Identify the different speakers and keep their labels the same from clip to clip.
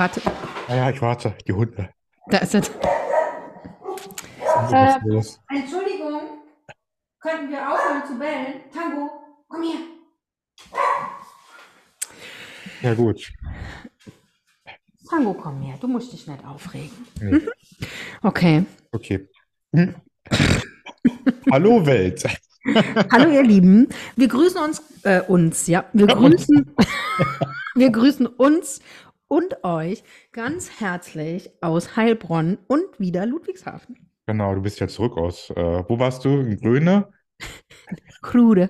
Speaker 1: Warte,
Speaker 2: Ah ja, ich warte. Die Hunde.
Speaker 1: da ist es.
Speaker 2: Ist los?
Speaker 3: Entschuldigung, könnten wir aufhören zu bellen? Tango, komm her.
Speaker 2: Ja, gut.
Speaker 3: Tango, komm her. Du musst dich nicht aufregen.
Speaker 2: Nee.
Speaker 1: Okay.
Speaker 2: Okay. Hm. Hallo Welt.
Speaker 1: Hallo ihr Lieben, wir grüßen uns, äh, uns, ja, wir grüßen, wir grüßen uns und euch ganz herzlich aus Heilbronn und wieder Ludwigshafen.
Speaker 2: Genau, du bist ja zurück aus. Äh, wo warst du? In Gröne?
Speaker 1: Krude,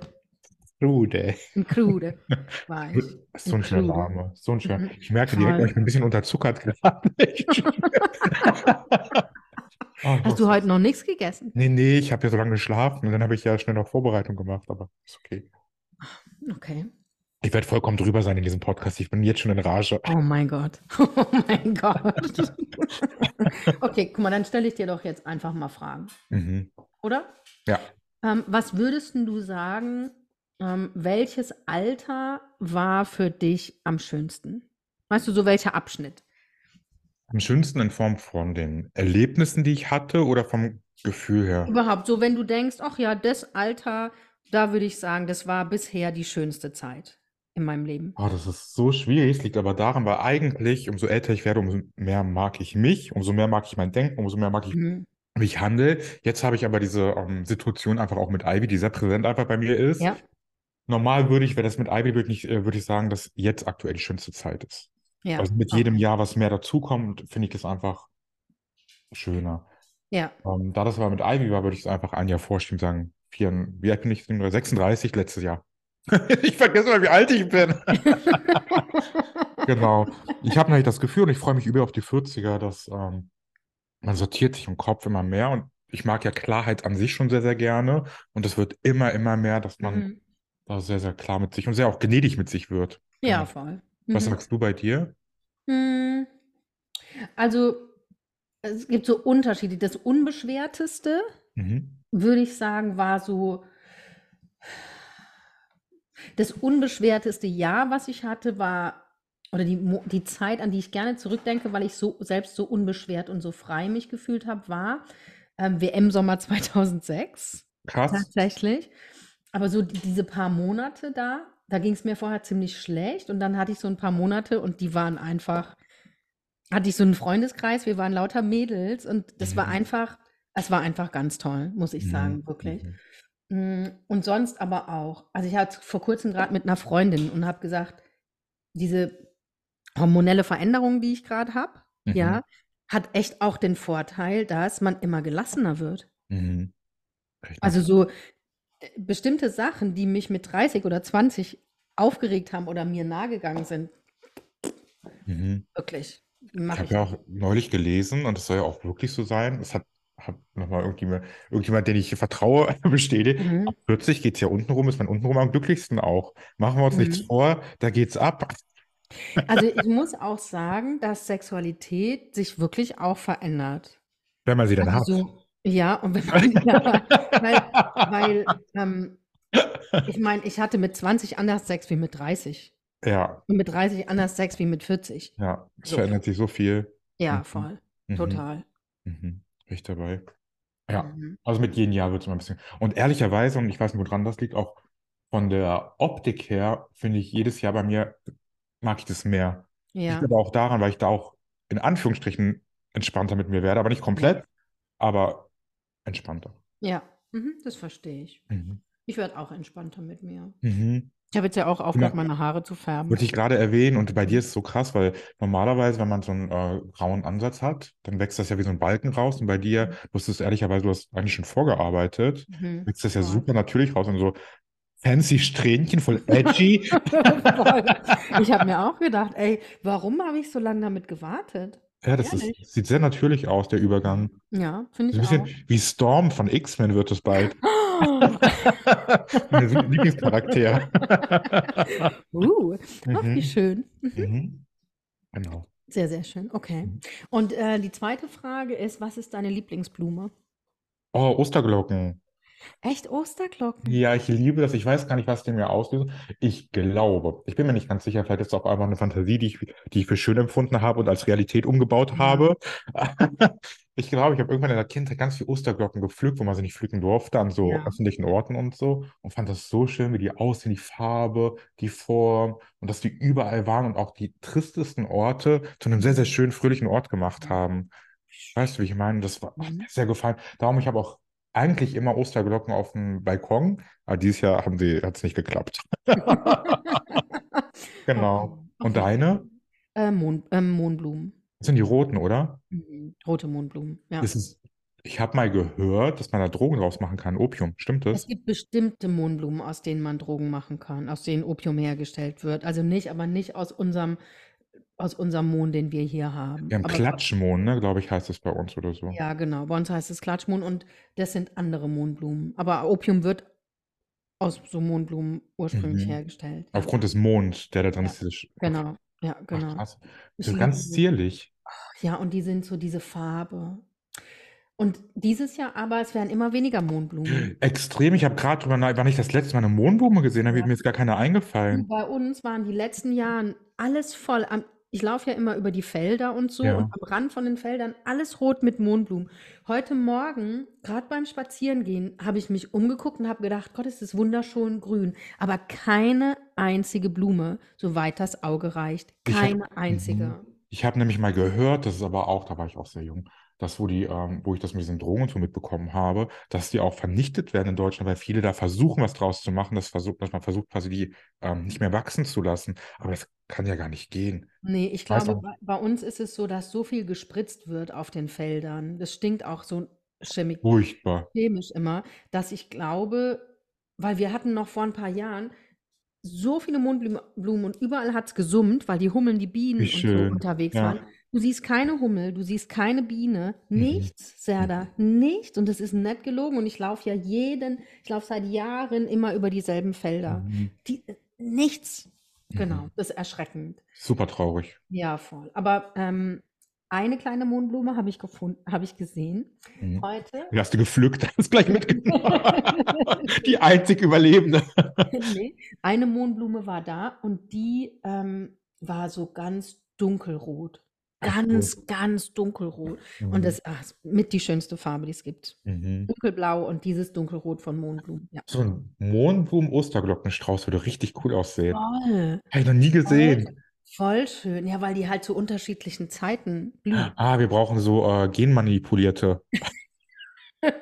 Speaker 2: Rude.
Speaker 1: in Krude war ich.
Speaker 2: So ein schöner
Speaker 1: Krude.
Speaker 2: Name. So ein schöner.
Speaker 1: Mhm.
Speaker 2: Ich merke direkt,
Speaker 1: Toll.
Speaker 2: ich bin ein bisschen unterzuckert gerade. Oh,
Speaker 1: Hast du heute noch nichts gegessen?
Speaker 2: Nee, nee, ich habe ja so lange geschlafen und dann habe ich ja schnell noch Vorbereitung gemacht, aber ist okay.
Speaker 1: Okay.
Speaker 2: Ich werde vollkommen drüber sein in diesem Podcast. Ich bin jetzt schon in Rage.
Speaker 1: Oh mein Gott. Oh mein Gott. Okay, guck mal, dann stelle ich dir doch jetzt einfach mal Fragen,
Speaker 2: Mhm.
Speaker 1: oder?
Speaker 2: Ja.
Speaker 1: Ähm, was würdest du sagen, ähm, welches Alter war für dich am schönsten? Weißt du, so welcher Abschnitt?
Speaker 2: Am schönsten in Form von den Erlebnissen, die ich hatte oder vom Gefühl her?
Speaker 1: Überhaupt, so wenn du denkst, ach ja, das Alter, da würde ich sagen, das war bisher die schönste Zeit in meinem Leben.
Speaker 2: Oh, das ist so schwierig. Es liegt aber daran, weil eigentlich, umso älter ich werde, umso mehr mag ich mich, umso mehr mag ich mein Denken, umso mehr mag ich,
Speaker 1: Mhm.
Speaker 2: wie ich handle. Jetzt habe ich aber diese ähm, Situation einfach auch mit Ivy, die sehr präsent einfach bei mir ist.
Speaker 1: Ja,
Speaker 2: Normal würde ich, wäre das mit Ivy, würde ich, äh, würde ich sagen, dass jetzt aktuell die schönste Zeit ist.
Speaker 1: ja.
Speaker 2: Also mit jedem
Speaker 1: okay.
Speaker 2: Jahr, was mehr dazukommt, finde ich das einfach schöner.
Speaker 1: Ja,
Speaker 2: Ähm, da das aber mit Ivy war, würde ich es einfach ein Jahr vorschieben, sagen, vier, wie alt bin ich? 36 letztes Jahr. Ich vergesse mal, wie alt ich bin. Genau. Ich habe nämlich das Gefühl und ich freue mich über auf die 40er, dass ähm, man sortiert sich im Kopf immer mehr und ich mag ja Klarheit an sich schon sehr, sehr gerne und es wird immer, immer mehr, dass man
Speaker 1: Mhm.
Speaker 2: da sehr, sehr klar mit sich und sehr auch gnädig mit sich wird.
Speaker 1: Ja,
Speaker 2: Genau.
Speaker 1: voll.
Speaker 2: Was
Speaker 1: Mhm.
Speaker 2: sagst du bei dir?
Speaker 1: Hm, Also, es gibt so Unterschiede. Das Unbeschwerteste,
Speaker 2: Mhm.
Speaker 1: würde ich sagen, war so das unbeschwerteste Jahr, was ich hatte, war oder die, die Zeit, an die ich gerne zurückdenke, weil ich so selbst so unbeschwert und so frei mich gefühlt habe, war ähm, WM-Sommer 2006
Speaker 2: Krass.
Speaker 1: tatsächlich. Aber so die, diese paar Monate da, da ging es mir vorher ziemlich schlecht und dann hatte ich so ein paar Monate und die waren einfach, hatte ich so einen Freundeskreis, wir waren lauter Mädels und das war
Speaker 2: Mhm.
Speaker 1: einfach, es war einfach ganz toll, muss ich sagen,
Speaker 2: Mhm.
Speaker 1: wirklich.
Speaker 2: Mhm.
Speaker 1: Mm, Und sonst aber auch. Also ich hatte vor kurzem gerade mit einer Freundin und habe gesagt, diese hormonelle Veränderung, die ich gerade habe,
Speaker 2: Mhm.
Speaker 1: ja, hat echt auch den Vorteil, dass man immer gelassener wird.
Speaker 2: Mhm.
Speaker 1: Also so äh, bestimmte Sachen, die mich mit 30 oder 20 aufgeregt haben oder mir nahegegangen sind,
Speaker 2: Mhm.
Speaker 1: wirklich, die
Speaker 2: Ich habe ja auch neulich gelesen, und das soll ja auch wirklich so sein, es hat, hat nochmal irgendjemand, irgendjemand, den ich vertraue, bestätigt.
Speaker 1: Mhm.
Speaker 2: Ab 40 geht es ja untenrum, ist man untenrum am glücklichsten auch. Machen wir uns nichts
Speaker 1: Mhm.
Speaker 2: vor, da geht's ab.
Speaker 1: Also ich muss auch sagen, dass Sexualität sich wirklich auch verändert.
Speaker 2: Wenn man sie dann
Speaker 1: Also
Speaker 2: hat.
Speaker 1: ja, und wenn man, ja, weil, weil ähm, ich meine, ich hatte mit 20 anders Sex wie mit 30
Speaker 2: Ja,
Speaker 1: und mit 30 anders Sex wie mit 40.
Speaker 2: ja, es
Speaker 1: So.
Speaker 2: verändert sich so viel.
Speaker 1: Ja,
Speaker 2: Mhm.
Speaker 1: voll,
Speaker 2: Mhm.
Speaker 1: total.
Speaker 2: Mhm. Ich dabei. Ja,
Speaker 1: Mhm.
Speaker 2: also mit jedem Jahr wird es immer ein bisschen. Und ehrlicherweise, und ich weiß nicht, woran das liegt, auch von der Optik her, finde ich jedes Jahr bei mir, mag ich das mehr.
Speaker 1: Ja,
Speaker 2: Liegt aber auch daran, weil ich da auch in Anführungsstrichen entspannter mit mir werde, aber nicht komplett, aber entspannter.
Speaker 1: ja, mhm, das verstehe ich.
Speaker 2: Mhm.
Speaker 1: Ich werde auch entspannter mit mir.
Speaker 2: Mhm.
Speaker 1: Ich habe jetzt ja auch aufgehört, meine Haare zu färben.
Speaker 2: wollte ich gerade erwähnen, und bei dir
Speaker 1: Mhm.
Speaker 2: ist es so krass, weil normalerweise, wenn man so einen äh, grauen Ansatz hat, dann wächst das ja wie so ein Balken raus. Und bei dir, du hast es ehrlicherweise, du hast eigentlich schon vorgearbeitet,
Speaker 1: Mhm.
Speaker 2: wächst das ja
Speaker 1: Voll.
Speaker 2: super natürlich raus und so fancy Strähnchen, voll edgy.
Speaker 1: Ich habe mir auch gedacht, ey, warum habe ich so lange damit gewartet?
Speaker 2: Ja, das ist, sieht sehr natürlich aus, der Übergang.
Speaker 1: Ja, finde
Speaker 2: So ein
Speaker 1: ich
Speaker 2: bisschen
Speaker 1: auch.
Speaker 2: wie Storm von X-Men wird es bald.
Speaker 1: Oh.
Speaker 2: Lieblingscharakter.
Speaker 1: Uh, ach, wie
Speaker 2: Mhm.
Speaker 1: schön. Mhm.
Speaker 2: Mhm. Genau.
Speaker 1: Sehr, sehr schön. Okay.
Speaker 2: Mhm.
Speaker 1: Und äh, die zweite Frage ist, was ist deine Lieblingsblume?
Speaker 2: Oh, Osterglocken.
Speaker 1: Echt Osterglocken?
Speaker 2: Ja, ich liebe das. Ich weiß gar nicht, was die mir auslösen. Ich glaube, ich bin mir nicht ganz sicher, vielleicht ist es auch einfach eine Fantasie, die ich, die ich für schön empfunden habe und als Realität umgebaut
Speaker 1: Ja.
Speaker 2: habe. Ich glaube, ich habe irgendwann in der Kindheit ganz viele Osterglocken gepflückt, wo man sie nicht pflücken durfte, an so
Speaker 1: Ja.
Speaker 2: öffentlichen Orten und so. Und fand das so schön, wie die aussehen, die Farbe, die Form und dass die überall waren und auch die tristesten Orte zu einem sehr, sehr schönen, fröhlichen Ort gemacht haben. Weißt du, wie ich meine? Das war, hat
Speaker 1: Mhm.
Speaker 2: mir sehr gefallen. Darum, ich habe auch eigentlich immer Osterglocken auf dem Balkon, aber dieses Jahr haben sie, hat es nicht geklappt. Genau. Und deine?
Speaker 1: Äh, Mohn, ähm, Mohnblumen.
Speaker 2: Das sind die roten, oder?
Speaker 1: Mhm. Rote Mohnblumen, ja.
Speaker 2: Ist es, ich habe mal gehört, dass man da Drogen draus machen kann. Opium, stimmt
Speaker 1: Es
Speaker 2: das?
Speaker 1: gibt bestimmte Mohnblumen, aus denen man Drogen machen kann, aus denen Opium hergestellt wird. Also nicht, aber nicht aus unserem, aus unserem Mohn, den wir hier haben.
Speaker 2: Wir haben
Speaker 1: Aber
Speaker 2: Klatschmohn, ne, glaube ich, heißt es bei uns oder so.
Speaker 1: ja, genau. Bei uns heißt es Klatschmohn und das sind andere Mohnblumen. Aber Opium wird aus so Mohnblumen ursprünglich
Speaker 2: Mhm.
Speaker 1: hergestellt.
Speaker 2: Aufgrund des Monds, der da drin
Speaker 1: ja,
Speaker 2: ist.
Speaker 1: Genau. Ja,
Speaker 2: Ach,
Speaker 1: genau.
Speaker 2: krass.
Speaker 1: Ich
Speaker 2: So ganz zierlich.
Speaker 1: Ja, und die sind so diese Farbe. Und dieses Jahr aber, es werden immer weniger Mohnblumen.
Speaker 2: Extrem. Ich habe gerade drüber nach, wann ich das letzte Mal eine Mohnblume gesehen habe,
Speaker 1: Ja.
Speaker 2: mir ist gar keine
Speaker 1: Und
Speaker 2: eingefallen.
Speaker 1: bei uns waren die letzten Jahren alles voll. Ich laufe ja immer über die Felder und so und
Speaker 2: Ja.
Speaker 1: am Rand von den Feldern alles rot mit Mohnblumen. Heute Morgen, gerade beim Spazierengehen, habe ich mich umgeguckt und habe gedacht, Gott, ist das wunderschön grün. Aber keine einzige Blume, soweit das Auge reicht.
Speaker 2: Ich habe
Speaker 1: Keine einzige.
Speaker 2: ich hab nämlich mal gehört, das ist aber auch, da war ich auch sehr jung, dass wo die, ähm, wo ich das mit diesen Drogen so mitbekommen habe, dass die auch vernichtet werden in Deutschland, weil viele da versuchen, was draus zu machen, dass, versucht, dass man versucht, quasi die ähm, nicht mehr wachsen zu lassen. Aber das kann ja gar nicht gehen.
Speaker 1: Nee, ich glaube,
Speaker 2: auch
Speaker 1: bei, bei uns ist es so, dass so viel gespritzt wird auf den Feldern. Das stinkt auch so chemi
Speaker 2: furchtbar.
Speaker 1: chemisch immer, dass ich glaube, weil wir hatten noch vor ein paar Jahren so viele Mondblumen Blumen und überall hat es gesummt, weil die Hummeln, die Bienen und so unterwegs
Speaker 2: Ja.
Speaker 1: waren. Du siehst keine Hummel, du siehst keine Biene,
Speaker 2: Mhm.
Speaker 1: nichts, Serda, nichts. Und das ist nett gelogen. Und ich laufe ja jeden, ich laufe seit Jahren immer über dieselben Felder.
Speaker 2: Mhm.
Speaker 1: Die, nichts. Genau,
Speaker 2: Mhm.
Speaker 1: das ist erschreckend.
Speaker 2: Super traurig.
Speaker 1: Ja, voll. Aber ähm, eine kleine Mohnblume habe ich gefunden, habe ich gesehen
Speaker 2: Mhm.
Speaker 1: heute.
Speaker 2: Die hast du gepflückt, hast gleich mitgenommen. Die einzig Überlebende.
Speaker 1: Nee, eine Mohnblume war da und die ähm, war so ganz dunkelrot.
Speaker 2: Ach, cool.
Speaker 1: Ganz, ganz dunkelrot. Und
Speaker 2: Mhm.
Speaker 1: das ach, mit die schönste Farbe, die es gibt.
Speaker 2: Mhm.
Speaker 1: Dunkelblau und dieses Dunkelrot von Mohnblumen. Ja.
Speaker 2: So ein Mohnblumen-Osterglockenstrauß würde richtig cool aussehen.
Speaker 1: Voll,
Speaker 2: Habe ich noch nie
Speaker 1: voll,
Speaker 2: gesehen.
Speaker 1: voll schön. Ja, weil die halt zu unterschiedlichen Zeiten blühen.
Speaker 2: Ah, wir brauchen so äh, genmanipulierte.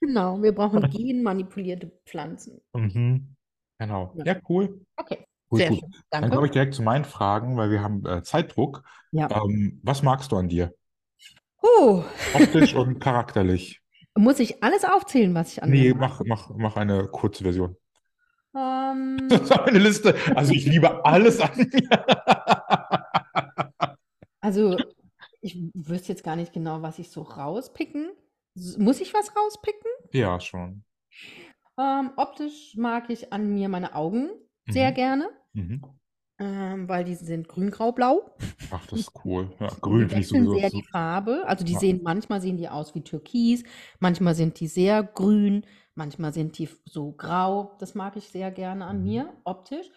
Speaker 1: Genau, wir brauchen genmanipulierte Pflanzen.
Speaker 2: Mhm. Genau.
Speaker 1: Ja,
Speaker 2: cool.
Speaker 1: Okay,
Speaker 2: Cool,
Speaker 1: sehr
Speaker 2: cool.
Speaker 1: schön.
Speaker 2: Dann
Speaker 1: Danke.
Speaker 2: komme ich direkt zu meinen Fragen, weil wir haben äh, Zeitdruck.
Speaker 1: Ja.
Speaker 2: Ähm, was magst du an dir?
Speaker 1: Oh,
Speaker 2: Optisch und charakterlich?
Speaker 1: muss ich alles aufzählen, was ich an
Speaker 2: Nee, mach, mach, mach eine kurze Version.
Speaker 1: Ähm,
Speaker 2: Das ist eine Liste. Also ich liebe alles an mir.
Speaker 1: Also, ich wüsste jetzt gar nicht genau, was ich so rauspicken. Muss ich was rauspicken?
Speaker 2: Ja, schon.
Speaker 1: Ähm, optisch mag ich an mir meine Augen sehr
Speaker 2: Mhm.
Speaker 1: gerne,
Speaker 2: Mhm.
Speaker 1: ähm, weil die sind grün-grau-blau.
Speaker 2: Ach, das ist cool. Ja, grün finde ich sowieso
Speaker 1: sehr
Speaker 2: so.
Speaker 1: die Farbe. Also die
Speaker 2: Ja.
Speaker 1: sehen, manchmal sehen die aus wie Türkis, manchmal sind die sehr grün, manchmal sind die so grau. Das mag ich sehr gerne an
Speaker 2: Mhm.
Speaker 1: mir, optisch.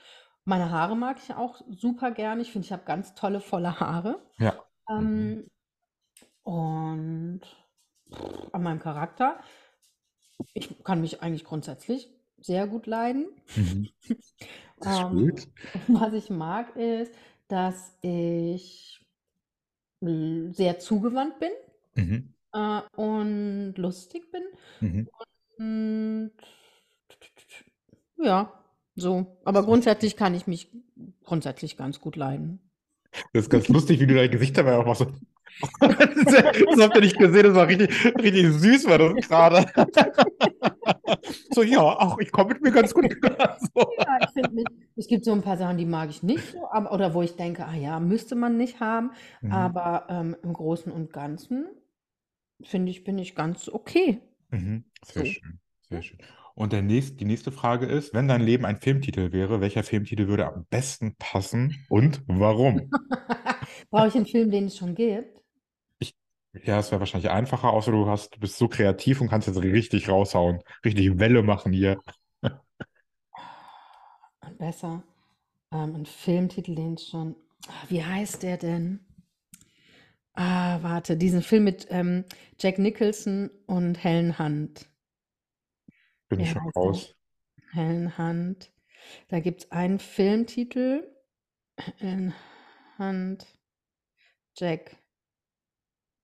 Speaker 1: Meine Haare mag ich auch super gerne. Ich finde, ich habe ganz tolle, volle Haare.
Speaker 2: Ja. Mhm.
Speaker 1: Ähm, und an meinem Charakter. Ich kann mich eigentlich grundsätzlich sehr gut leiden.
Speaker 2: Mhm. Das ist
Speaker 1: Ähm,
Speaker 2: gut.
Speaker 1: was ich mag, ist, dass ich l- sehr zugewandt bin
Speaker 2: Mhm.
Speaker 1: äh, und lustig bin.
Speaker 2: Mhm.
Speaker 1: Und ja, So, aber grundsätzlich kann ich mich grundsätzlich ganz gut leiden.
Speaker 2: Das ist ganz lustig, wie du dein Gesicht dabei auch machst. Das habt ihr nicht gesehen, das war richtig, richtig süß, war das gerade. So, ja, auch ich komme mit mir ganz gut klar. So.
Speaker 1: Ja, ich finde es gibt so ein paar Sachen, die mag ich nicht so, aber, oder wo ich denke, ah ja, müsste man nicht haben,
Speaker 2: Mhm.
Speaker 1: aber ähm, im Großen und Ganzen finde ich, bin ich ganz okay.
Speaker 2: Mhm. Sehr
Speaker 1: So.
Speaker 2: schön, sehr schön. Und der nächst, die nächste Frage ist, wenn dein Leben ein Filmtitel wäre, welcher Filmtitel würde am besten passen und warum?
Speaker 1: Brauche ich einen Film, den es schon gibt?
Speaker 2: Ja, es wäre wahrscheinlich einfacher, außer du hast, du bist so kreativ und kannst jetzt richtig raushauen, richtig Welle machen hier.
Speaker 1: Und besser. Ähm, ein Filmtitel, den es schon. Ah, Wie heißt der denn? Ah, warte, diesen Film mit ähm, Jack Nicholson und Helen Hunt.
Speaker 2: Bin ich schon
Speaker 1: heißt der?
Speaker 2: raus.
Speaker 1: Helen Hunt. Da gibt es einen Filmtitel. Helen Hunt. Jack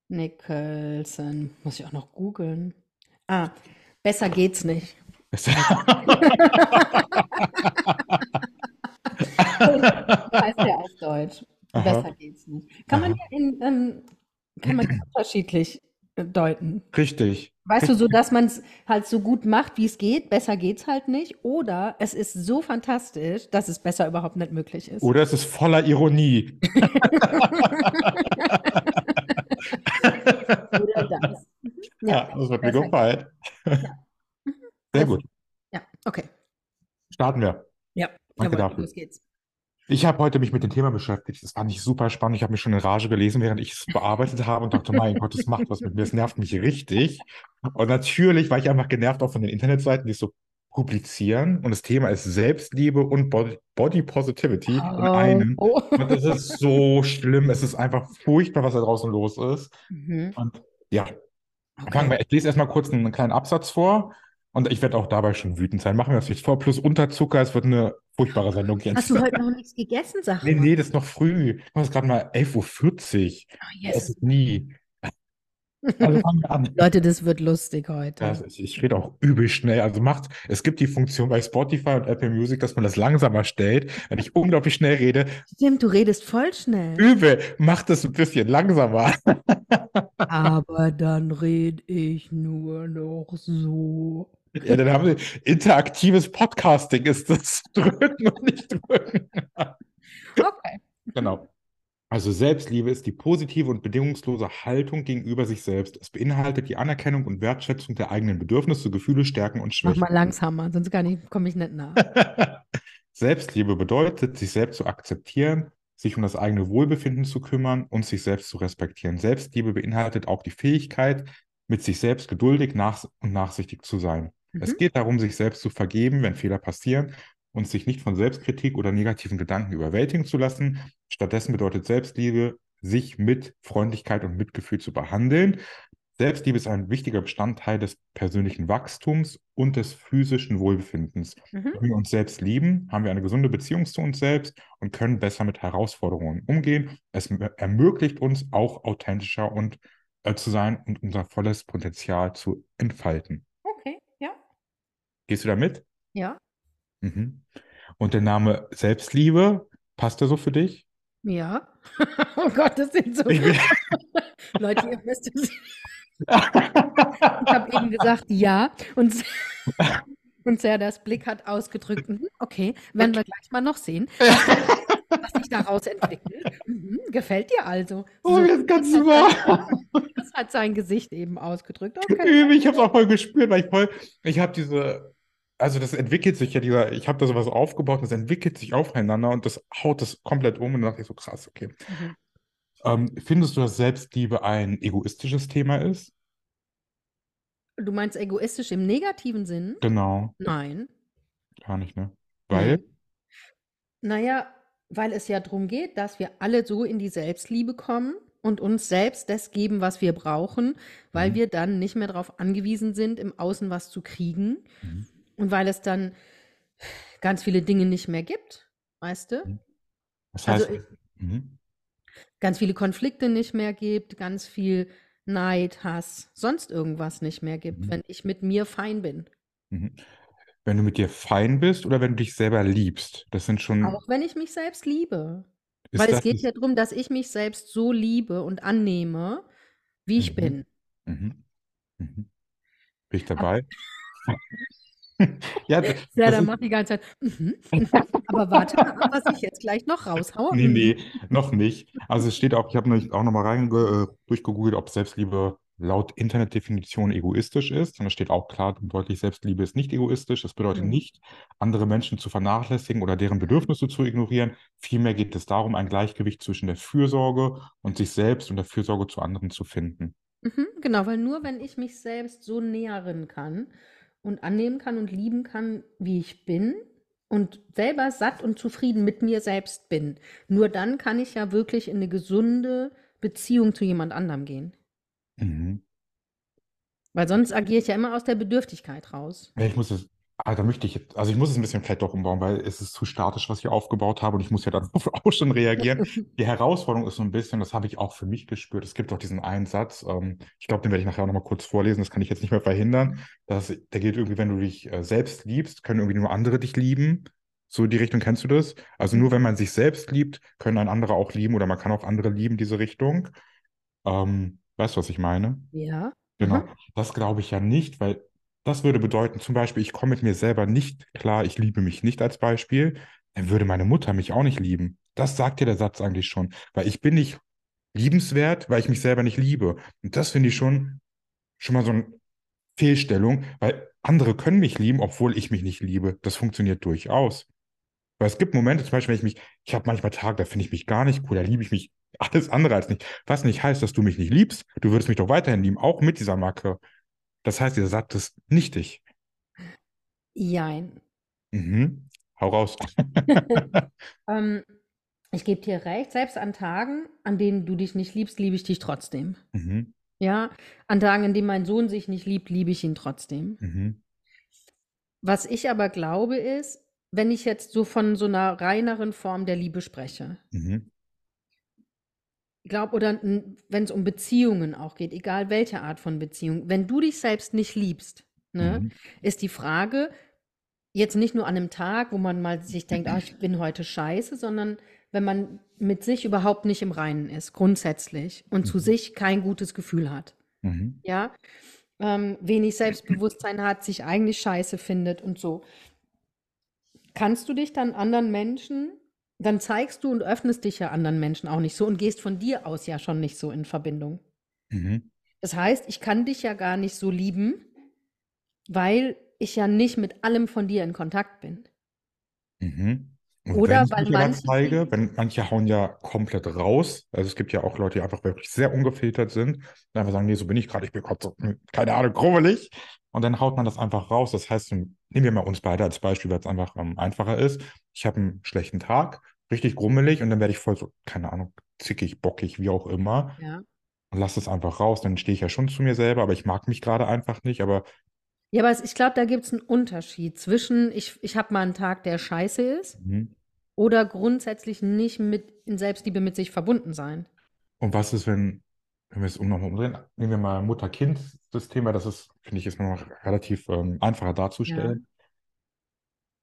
Speaker 1: Nicholson. Muss ich auch noch googeln. Ah, besser geht's nicht. Heißt der auf Deutsch.
Speaker 2: Aha.
Speaker 1: Besser geht's nicht. Kann man
Speaker 2: Aha.
Speaker 1: ja in, ähm, kann man ja unterschiedlich äh, deuten.
Speaker 2: Richtig.
Speaker 1: Weißt du, so dass man es halt so gut macht, wie es geht, besser geht's halt nicht. Oder es ist so fantastisch, dass es besser überhaupt nicht möglich ist.
Speaker 2: Oder es ist voller Ironie.
Speaker 1: Oder das.
Speaker 2: Ja, das wird mir gefallen. Sehr
Speaker 1: Also,
Speaker 2: gut.
Speaker 1: Ja, okay.
Speaker 2: Starten wir.
Speaker 1: Ja,
Speaker 2: Danke
Speaker 1: jawohl,
Speaker 2: dafür.
Speaker 1: los geht's.
Speaker 2: Ich habe heute mich mit dem Thema beschäftigt. Das fand ich super spannend. Ich habe mich schon in Rage gelesen, während ich es bearbeitet habe und dachte, mein Gott, das macht was mit mir. Das nervt mich richtig. Und natürlich war ich einfach genervt auch von den Internetseiten, die es so publizieren. Und das Thema ist Selbstliebe und Body, Body Positivity in einem.
Speaker 1: Oh.
Speaker 2: Und das ist so schlimm. Es ist einfach furchtbar, was da draußen los ist.
Speaker 1: Mhm.
Speaker 2: Und ja,
Speaker 1: Okay.
Speaker 2: fangen wir. Ich lese erstmal kurz einen kleinen Absatz vor. Und ich werde auch dabei schon wütend sein. Machen wir das nicht vor. Plus Unterzucker. Es wird eine furchtbare Sendung jetzt.
Speaker 1: Hast du heute noch nichts gegessen, sag
Speaker 2: Nee, nee, das ist noch früh. Es ist gerade mal 11.40 Uhr.
Speaker 1: Oh,
Speaker 2: Es
Speaker 1: yes.
Speaker 2: ist nie. Also fangen wir an.
Speaker 1: Leute, das wird lustig heute.
Speaker 2: Ja, ich, ich rede auch übel schnell. Also macht, es gibt die Funktion bei Spotify und Apple Music, dass man das langsamer stellt. Wenn ich unglaublich schnell rede,
Speaker 1: Stimmt, du redest voll schnell.
Speaker 2: übel, macht es ein bisschen langsamer.
Speaker 1: Aber dann red ich nur noch so.
Speaker 2: Ja, dann haben wir interaktives Podcasting ist das drücken und nicht drücken.
Speaker 1: Okay.
Speaker 2: Genau. Also Selbstliebe ist die positive und bedingungslose Haltung gegenüber sich selbst. Es beinhaltet die Anerkennung und Wertschätzung der eigenen Bedürfnisse, Gefühle, Stärken und
Speaker 1: Mach
Speaker 2: Schwächen.
Speaker 1: mal langsamer, sonst komme ich nicht nach.
Speaker 2: Selbstliebe bedeutet, sich selbst zu akzeptieren, sich um das eigene Wohlbefinden zu kümmern und sich selbst zu respektieren. Selbstliebe beinhaltet auch die Fähigkeit, mit sich selbst geduldig nach und nachsichtig zu sein. Es
Speaker 1: Mhm.
Speaker 2: geht darum, sich selbst zu vergeben, wenn Fehler passieren und sich nicht von Selbstkritik oder negativen Gedanken überwältigen zu lassen. Stattdessen bedeutet Selbstliebe, sich mit Freundlichkeit und Mitgefühl zu behandeln. Selbstliebe ist ein wichtiger Bestandteil des persönlichen Wachstums und des physischen Wohlbefindens.
Speaker 1: Mhm.
Speaker 2: Wenn wir uns selbst lieben, haben wir eine gesunde Beziehung zu uns selbst und können besser mit Herausforderungen umgehen. Es ermöglicht uns auch authentischer und äh, zu sein und unser volles Potenzial zu entfalten.
Speaker 1: Okay, ja.
Speaker 2: Gehst du da mit?
Speaker 1: Ja.
Speaker 2: Mhm. Und der Name Selbstliebe, passt der so für dich?
Speaker 1: Ja. Oh Gott, das sind so. Leute, ihr müsst es. Ich habe eben gesagt, ja. Und, und Serdas Blick hat ausgedrückt, mhm, okay, werden wir gleich mal noch sehen, was sich daraus entwickelt. Mhm, gefällt dir also.
Speaker 2: oh,
Speaker 1: So,
Speaker 2: jetzt
Speaker 1: das hat
Speaker 2: mal.
Speaker 1: sein- Das hat sein Gesicht eben ausgedrückt. Okay.
Speaker 2: Ich habe es auch voll gespürt, weil ich voll, ich habe diese, also das entwickelt sich ja, dieser, ich habe da sowas aufgebaut, das entwickelt sich aufeinander und das haut das komplett um und dann dachte ich so, krass, okay.
Speaker 1: Mhm.
Speaker 2: Ähm, findest du, dass Selbstliebe ein egoistisches Thema ist?
Speaker 1: Du meinst egoistisch im negativen Sinn?
Speaker 2: Genau,
Speaker 1: Nein.
Speaker 2: gar nicht, ne? Weil,
Speaker 1: Nee. Naja, weil es ja darum geht, dass wir alle so in die Selbstliebe kommen und uns selbst das geben, was wir brauchen, weil
Speaker 2: Mhm.
Speaker 1: wir dann nicht mehr darauf angewiesen sind, im Außen was zu kriegen
Speaker 2: Mhm.
Speaker 1: Und weil es dann ganz viele Dinge nicht mehr gibt, weißt du?
Speaker 2: Mhm. das
Speaker 1: Also
Speaker 2: heißt,
Speaker 1: ich-
Speaker 2: mhm.
Speaker 1: Ganz viele Konflikte nicht mehr gibt, ganz viel Neid, Hass, sonst irgendwas nicht mehr gibt,
Speaker 2: Mhm.
Speaker 1: wenn ich mit mir fein bin.
Speaker 2: Mhm. wenn du mit dir fein bist oder wenn du dich selber liebst? Das sind schon,
Speaker 1: Auch wenn ich mich selbst liebe. Weil es geht
Speaker 2: nicht.
Speaker 1: ja darum, dass ich mich selbst so liebe und annehme, wie ich
Speaker 2: Mhm.
Speaker 1: bin.
Speaker 2: Mhm. Bin ich
Speaker 1: Aber
Speaker 2: dabei? Ja,
Speaker 1: ja,
Speaker 2: ist.
Speaker 1: macht die ganze Zeit. Mhm. Aber warte mal was ich jetzt gleich noch raushaue.
Speaker 2: Nee, nee, noch nicht. Also es steht auch, ich habe auch nochmal reinge äh, durchgegoogelt, ob Selbstliebe laut Internetdefinition egoistisch ist. Und da steht auch klar und deutlich, Selbstliebe ist nicht egoistisch. Das bedeutet
Speaker 1: Mhm.
Speaker 2: nicht, andere Menschen zu vernachlässigen oder deren Bedürfnisse zu ignorieren. Vielmehr geht es darum, ein Gleichgewicht zwischen der Fürsorge und sich selbst und der Fürsorge zu anderen zu finden.
Speaker 1: Mhm, genau, weil nur wenn ich mich selbst so nähren kann und annehmen kann und lieben kann, wie ich bin und selber satt und zufrieden mit mir selbst bin, nur dann kann ich ja wirklich in eine gesunde Beziehung zu jemand anderem gehen.
Speaker 2: Mhm.
Speaker 1: Weil sonst agiere ich ja immer aus der Bedürftigkeit raus.
Speaker 2: Ich muss es, ah, da möchte ich jetzt, also ich muss es ein bisschen vielleicht doch umbauen, weil es ist zu statisch, was ich aufgebaut habe und ich muss ja darauf auch schon reagieren. Die Herausforderung ist so ein bisschen, das habe ich auch für mich gespürt. Es gibt auch diesen einen Satz, ähm, ich glaube, den werde ich nachher nochmal kurz vorlesen, das kann ich jetzt nicht mehr verhindern. Das, der geht irgendwie, wenn du dich äh, selbst liebst, können irgendwie nur andere dich lieben. So die Richtung kennst du das? Also nur wenn man sich selbst liebt, können ein anderer auch lieben oder man kann auch andere lieben, diese Richtung. Ähm, weißt du, was ich meine?
Speaker 1: Ja.
Speaker 2: Genau,
Speaker 1: Aha.
Speaker 2: das glaube ich ja nicht, weil das würde bedeuten, zum Beispiel, ich komme mit mir selber nicht klar, ich liebe mich nicht als Beispiel, dann würde meine Mutter mich auch nicht lieben. Das sagt ja der Satz eigentlich schon, weil ich bin nicht liebenswert, weil ich mich selber nicht liebe. Und das finde ich schon, schon mal so eine Fehlstellung, weil andere können mich lieben, obwohl ich mich nicht liebe. Das funktioniert durchaus. Weil es gibt Momente, zum Beispiel, wenn ich mich, ich habe manchmal Tage, da finde ich mich gar nicht cool, da liebe ich mich alles andere als nicht. Was nicht heißt, dass du mich nicht liebst. Du würdest mich doch weiterhin lieben, auch mit dieser Macke. Das heißt, dieser Satz ist nichtig.
Speaker 1: Jein.
Speaker 2: Mhm. Hau raus.
Speaker 1: Ähm, ich gebe dir recht, selbst an Tagen, an denen du dich nicht liebst, liebe ich dich trotzdem.
Speaker 2: Mhm.
Speaker 1: Ja, an Tagen, in denen mein Sohn sich nicht liebt, liebe ich ihn trotzdem.
Speaker 2: Mhm.
Speaker 1: Was ich aber glaube, ist, wenn ich jetzt so von so einer reineren Form der Liebe spreche,
Speaker 2: Mhm.
Speaker 1: Glaube, oder wenn es um Beziehungen auch geht, egal welche Art von Beziehung, wenn du dich selbst nicht liebst, ne,
Speaker 2: Mhm.
Speaker 1: ist die Frage, jetzt nicht nur an einem Tag, wo man mal sich denkt, ah, ich bin heute scheiße, sondern wenn man mit sich überhaupt nicht im Reinen ist, grundsätzlich, und zu
Speaker 2: Mhm.
Speaker 1: sich kein gutes Gefühl hat.
Speaker 2: Mhm.
Speaker 1: Ja, ähm, wenig Selbstbewusstsein hat, sich eigentlich scheiße findet und so. Kannst du dich dann anderen Menschen, dann zeigst du und öffnest dich ja anderen Menschen auch nicht so und gehst von dir aus ja schon nicht so in Verbindung.
Speaker 2: Mhm.
Speaker 1: Das heißt, ich kann dich ja gar nicht so lieben, weil ich ja nicht mit allem von dir in Kontakt bin.
Speaker 2: Mhm.
Speaker 1: Oder weil manche
Speaker 2: zeige, wenn manche hauen ja komplett raus, also es gibt ja auch Leute, die einfach wirklich sehr ungefiltert sind und einfach sagen, nee, so bin ich gerade, ich bin gerade so, hm, keine Ahnung, grummelig. Und dann haut man das einfach raus. Das heißt, nehmen wir mal uns beide als Beispiel, weil es einfach ähm, einfacher ist. Ich habe einen schlechten Tag, richtig grummelig und dann werde ich voll so, keine Ahnung, zickig, bockig, wie auch immer
Speaker 1: ja.
Speaker 2: und lasse es einfach raus. Dann stehe ich ja schon zu mir selber, aber ich mag mich gerade einfach nicht. Aber
Speaker 1: Ja, aber ich glaube, da gibt es einen Unterschied zwischen, ich, ich habe mal einen Tag, der scheiße ist,
Speaker 2: mhm.
Speaker 1: Oder grundsätzlich nicht mit in Selbstliebe mit sich verbunden sein.
Speaker 2: Und was ist, wenn, wenn wir es um nochmal umdrehen? Nehmen wir mal Mutter-Kind-System, weil das ist, finde ich, ist noch relativ ähm, einfacher
Speaker 1: Ja.
Speaker 2: darzustellen.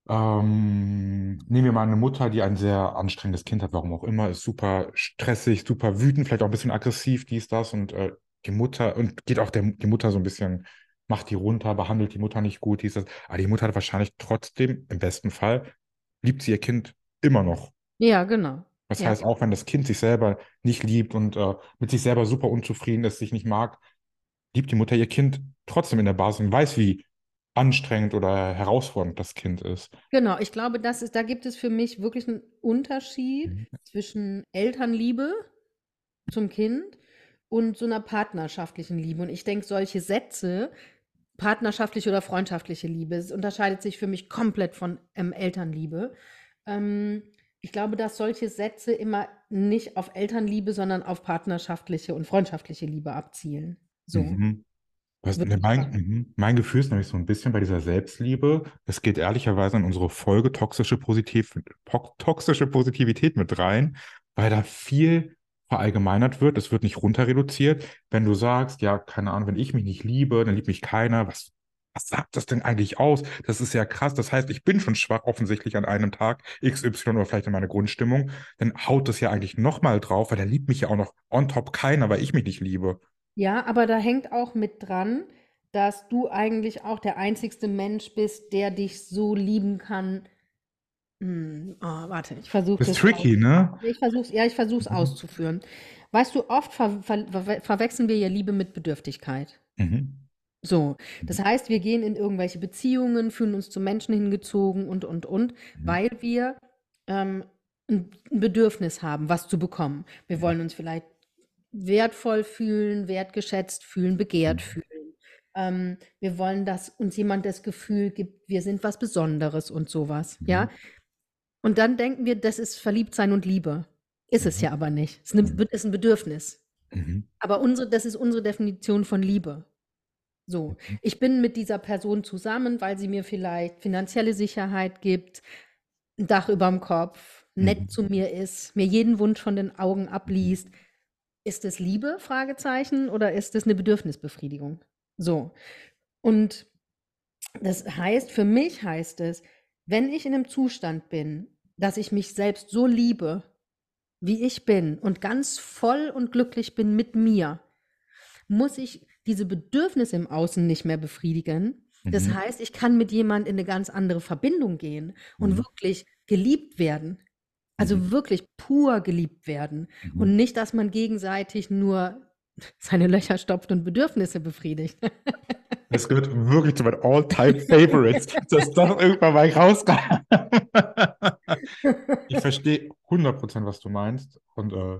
Speaker 2: Ähm, nehmen wir mal eine Mutter, die ein sehr anstrengendes Kind hat, warum auch immer, ist super stressig, super wütend, vielleicht auch ein bisschen aggressiv, dies, das, und äh, die Mutter, und geht auch der, die Mutter so ein bisschen, macht die runter, behandelt die Mutter nicht gut, dies, das. Aber die Mutter hat wahrscheinlich trotzdem, im besten Fall, liebt sie ihr Kind immer noch.
Speaker 1: Ja, genau.
Speaker 2: Das
Speaker 1: Ja.
Speaker 2: heißt, auch wenn das Kind sich selber nicht liebt und äh, mit sich selber super unzufrieden ist, sich nicht mag, liebt die Mutter ihr Kind trotzdem in der Basis und weiß, wie anstrengend oder herausfordernd das Kind ist.
Speaker 1: Genau, ich glaube, das ist, da gibt es für mich wirklich einen Unterschied
Speaker 2: Mhm.
Speaker 1: zwischen Elternliebe zum Kind und so einer partnerschaftlichen Liebe. Und ich denke, solche Sätze, partnerschaftliche oder freundschaftliche Liebe, es unterscheidet sich für mich komplett von ähm, Elternliebe. Ähm, ich glaube, dass solche Sätze immer nicht auf Elternliebe, sondern auf partnerschaftliche und freundschaftliche Liebe abzielen. So.
Speaker 2: Mhm. Was, ne, mein, mhm. mein Gefühl ist nämlich so ein bisschen bei dieser Selbstliebe. Es geht ehrlicherweise in unsere Folge toxische, Positiv, po- toxische Positivität mit rein, weil da viel verallgemeinert wird. Es wird nicht runter reduziert. Wenn du sagst, ja, keine Ahnung, wenn ich mich nicht liebe, dann liebt mich keiner, was was sagt das denn eigentlich aus? Das ist ja krass. Das heißt, ich bin schon schwach offensichtlich an einem Tag, XY oder vielleicht in meiner Grundstimmung. Dann haut das ja eigentlich nochmal drauf, weil der liebt mich ja auch noch on top keiner, weil ich mich nicht liebe.
Speaker 1: Ja, aber da hängt auch mit dran, dass du eigentlich auch der einzigste Mensch bist, der dich so lieben kann. Hm, oh, warte, ich versuche
Speaker 2: Das ist tricky, ne?
Speaker 1: Ich versuch's, ja, ich versuche es
Speaker 2: Mhm.
Speaker 1: auszuführen. Weißt du, oft ver ver ver verwechseln wir ja Liebe mit Bedürftigkeit.
Speaker 2: Mhm.
Speaker 1: So, das heißt, wir gehen in irgendwelche Beziehungen, fühlen uns zu Menschen hingezogen und, und, und,
Speaker 2: Mhm.
Speaker 1: weil wir ähm, ein Bedürfnis haben, was zu bekommen. Wir
Speaker 2: Mhm.
Speaker 1: wollen uns vielleicht wertvoll fühlen, wertgeschätzt fühlen, begehrt
Speaker 2: Mhm.
Speaker 1: fühlen. Ähm, wir wollen, dass uns jemand das Gefühl gibt, wir sind was Besonderes und sowas, ja?
Speaker 2: Mhm.
Speaker 1: Und dann denken wir, das ist Verliebtsein und Liebe. Ist es
Speaker 2: Mhm.
Speaker 1: ja aber nicht. Es ist, eine,
Speaker 2: Mhm.
Speaker 1: ist ein Bedürfnis.
Speaker 2: Mhm.
Speaker 1: Aber unsere, das ist unsere Definition von Liebe. So,
Speaker 2: Mhm.
Speaker 1: ich bin mit dieser Person zusammen, weil sie mir vielleicht finanzielle Sicherheit gibt, ein Dach über dem Kopf, nett
Speaker 2: Mhm.
Speaker 1: zu mir ist, mir jeden Wunsch von den Augen abliest. Ist es Liebe? Fragezeichen oder ist es eine Bedürfnisbefriedigung? So. Und das heißt, für mich heißt es, wenn ich in einem Zustand bin, dass ich mich selbst so liebe, wie ich bin und ganz voll und glücklich bin mit mir, muss ich diese Bedürfnisse im Außen nicht mehr befriedigen. Das
Speaker 2: Mhm.
Speaker 1: heißt, ich kann mit jemand in eine ganz andere Verbindung gehen und
Speaker 2: Mhm.
Speaker 1: wirklich geliebt werden. Also
Speaker 2: Mhm.
Speaker 1: wirklich pur geliebt werden.
Speaker 2: Mhm.
Speaker 1: Und nicht, dass man gegenseitig nur seine Löcher stopft und Bedürfnisse befriedigt.
Speaker 2: Das gehört wirklich zu meinen All-Time-Favorites, dass das irgendwann mal rauskam. Ich verstehe 100%, was du meinst und äh,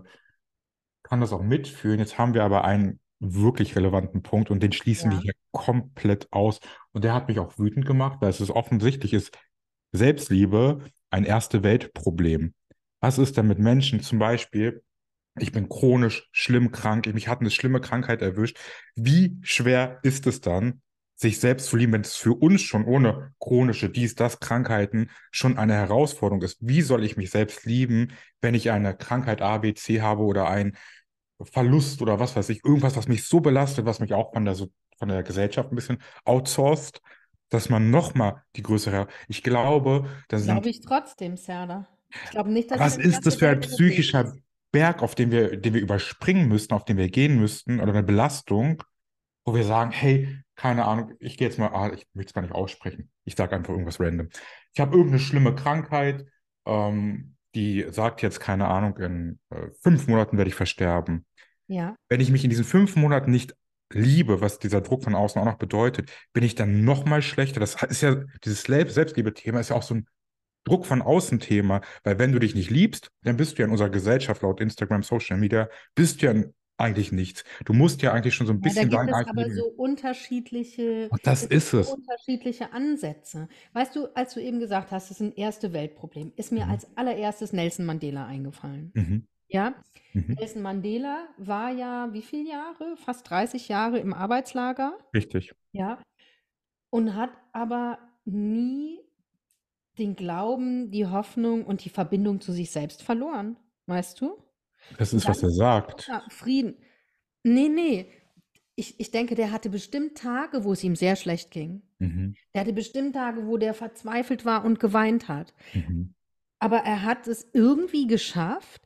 Speaker 2: kann das auch mitfühlen. Jetzt haben wir aber einen wirklich relevanten Punkt und den schließen wir
Speaker 1: Ja.
Speaker 2: hier komplett aus. Und der hat mich auch wütend gemacht, weil es offensichtlich ist, Selbstliebe ein Erste-Welt-Problem. Was ist denn mit Menschen zum Beispiel, ich bin chronisch schlimm krank, mich hat eine schlimme Krankheit erwischt. Wie schwer ist es dann, sich selbst zu lieben, wenn es für uns schon ohne chronische dies, das Krankheiten schon eine Herausforderung ist? Wie soll ich mich selbst lieben, wenn ich eine Krankheit A, B, C habe oder ein Verlust oder was weiß ich, irgendwas, was mich so belastet, was mich auch von der, von der Gesellschaft ein bisschen outsourced, dass man nochmal die größere, ich glaube, da sind
Speaker 1: Glaube ich trotzdem, Serda. Ich glaube nicht, dass
Speaker 2: was
Speaker 1: das
Speaker 2: ist das für ein psychischer. Berg, auf den wir, den wir überspringen müssten, auf den wir gehen müssten, oder eine Belastung, wo wir sagen, hey, keine Ahnung, ich gehe jetzt mal, ah, ich möchte es gar nicht aussprechen. Ich sage einfach irgendwas random. Ich habe irgendeine schlimme Krankheit, ähm, die sagt jetzt, keine Ahnung, in äh, fünf Monaten werde ich versterben.
Speaker 1: Ja,
Speaker 2: Wenn ich mich in diesen fünf Monaten nicht liebe, was dieser Druck von außen auch noch bedeutet, bin ich dann noch mal schlechter. Das ist ja, dieses Selbst- Selbstliebe-Thema ist ja auch so ein Druck von außen Thema, weil wenn du dich nicht liebst, dann bist du ja in unserer Gesellschaft laut Instagram, Social Media, bist du ja eigentlich nichts. Du musst ja eigentlich schon so ein
Speaker 1: ja, da
Speaker 2: bisschen
Speaker 1: gibt es aber so unterschiedliche,
Speaker 2: Und das ist
Speaker 1: so
Speaker 2: es.
Speaker 1: unterschiedliche Ansätze. Weißt du, als du eben gesagt hast, es ist ein erste Weltproblem, ist mir
Speaker 2: Mhm.
Speaker 1: als allererstes Nelson Mandela eingefallen.
Speaker 2: Mhm.
Speaker 1: Ja,
Speaker 2: Mhm.
Speaker 1: Nelson Mandela war ja wie viele Jahre? Fast 30 Jahre im Arbeitslager.
Speaker 2: Richtig.
Speaker 1: Ja. Und hat aber nie den Glauben, die Hoffnung und die Verbindung zu sich selbst verloren. Weißt du?
Speaker 2: Das ist, was er sagt.
Speaker 1: Frieden. Nee, nee. Ich, ich denke, der hatte bestimmt Tage, wo es ihm sehr schlecht ging.
Speaker 2: Mhm.
Speaker 1: Der hatte bestimmt Tage, wo der verzweifelt war und geweint hat.
Speaker 2: Mhm.
Speaker 1: Aber er hat es irgendwie geschafft,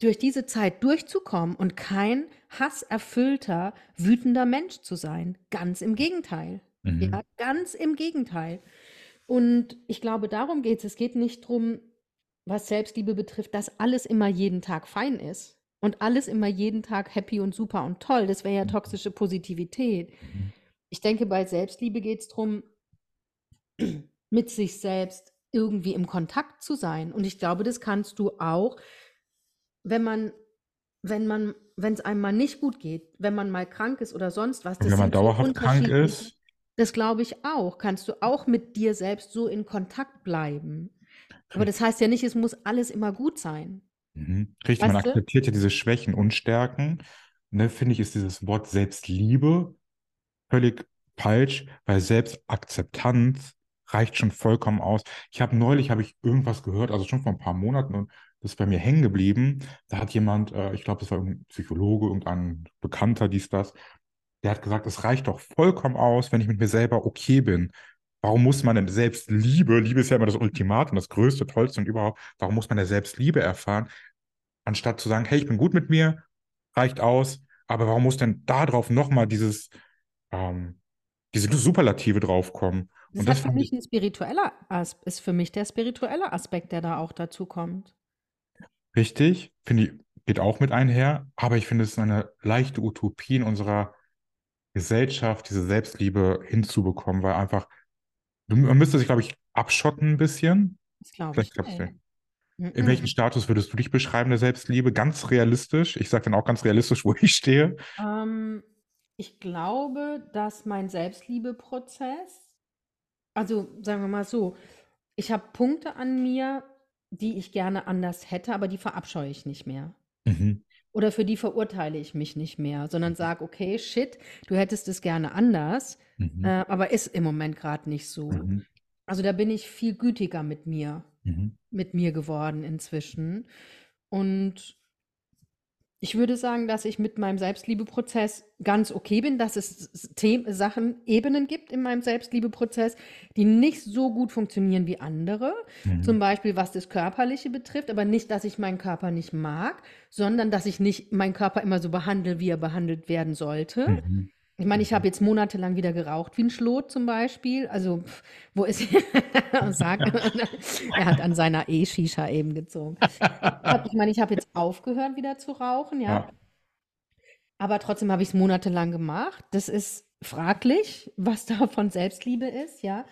Speaker 1: durch diese Zeit durchzukommen und kein hasserfüllter, wütender Mensch zu sein. Ganz im Gegenteil.
Speaker 2: Mhm.
Speaker 1: Ja, ganz im Gegenteil. Und ich glaube, darum geht es. Es geht nicht darum, was Selbstliebe betrifft, dass alles immer jeden Tag fein ist und alles immer jeden Tag happy und super und toll. Das wäre ja toxische Positivität.
Speaker 2: Mhm.
Speaker 1: Ich denke, bei Selbstliebe geht es darum, mit sich selbst irgendwie im Kontakt zu sein. Und ich glaube, das kannst du auch, wenn man, wenn man, wenn es einem mal nicht gut geht, wenn man mal krank ist oder sonst was.
Speaker 2: Wenn man
Speaker 1: sind so
Speaker 2: dauerhaft krank ist,
Speaker 1: Das glaube ich auch. Kannst du auch mit dir selbst so in Kontakt bleiben. Aber das heißt ja nicht, es muss alles immer gut sein.
Speaker 2: Mhm. Richtig, man
Speaker 1: Weißt du?
Speaker 2: akzeptiert ja diese Schwächen und Stärken. Ne, finde ich, ist dieses Wort Selbstliebe völlig falsch, weil Selbstakzeptanz reicht schon vollkommen aus. Ich habe neulich, habe ich irgendwas gehört, also schon vor ein paar Monaten und das ist bei mir hängen geblieben. Da hat jemand, äh, ich glaube, das war irgendein Psychologe, irgendein Bekannter, dies, das, der hat gesagt, es reicht doch vollkommen aus, wenn ich mit mir selber okay bin. Warum muss man denn Selbstliebe, Liebe ist ja immer das Ultimat und das Größte, Tollste und überhaupt, warum muss man der Selbstliebe erfahren, anstatt zu sagen, hey, ich bin gut mit mir, reicht aus, aber warum muss denn da drauf nochmal dieses, ähm, diese Superlative draufkommen?
Speaker 1: Das
Speaker 2: Und das
Speaker 1: für
Speaker 2: fand
Speaker 1: mich
Speaker 2: ich
Speaker 1: ein spiritueller As ist für mich der spirituelle Aspekt, der da auch dazu kommt.
Speaker 2: richtig, finde ich, geht auch mit einher, aber ich finde es ist eine leichte Utopie in unserer Gesellschaft, diese Selbstliebe hinzubekommen, weil einfach, du- man müsste sich, glaube ich, abschotten ein bisschen.
Speaker 1: Das glaube ich
Speaker 2: ja.
Speaker 1: nicht.
Speaker 2: In welchem
Speaker 1: Mhm.
Speaker 2: Status würdest du dich beschreiben, der Selbstliebe? Ganz realistisch. Ich sage dann auch ganz realistisch, wo ich stehe.
Speaker 1: Ähm, ich glaube, dass mein Selbstliebeprozess also, sagen wir mal so, ich habe Punkte an mir, die ich gerne anders hätte, aber die verabscheue ich nicht mehr.
Speaker 2: Mhm.
Speaker 1: Oder für die verurteile ich mich nicht mehr, sondern sage: „Okay, shit, du hättest es gerne anders,
Speaker 2: Mhm.
Speaker 1: äh, aber ist im Moment grad nicht so.“
Speaker 2: Mhm.
Speaker 1: Also, da bin ich viel gütiger mit mir
Speaker 2: Mhm.
Speaker 1: mit mir geworden inzwischen. Und ich würde sagen, dass ich mit meinem Selbstliebeprozess ganz okay bin, dass es S Them Sachen, Ebenen gibt in meinem Selbstliebeprozess, die nicht so gut funktionieren wie andere. Zum
Speaker 2: Mhm.
Speaker 1: Beispiel, was das Körperliche betrifft, aber nicht, dass ich meinen Körper nicht mag, sondern dass ich nicht meinen Körper immer so behandle, wie er behandelt werden sollte.
Speaker 2: Mhm.
Speaker 1: Ich meine, ich habe jetzt monatelang wieder geraucht wie ein Schlot zum Beispiel. Also, pf, wo ist sag er hat an seiner E-Shisha eben gezogen. Ich meine, ich habe jetzt aufgehört, wieder zu rauchen, ja.
Speaker 2: Ja.
Speaker 1: Aber trotzdem habe ich es monatelang gemacht. Das ist fraglich, was davon Selbstliebe ist, ja.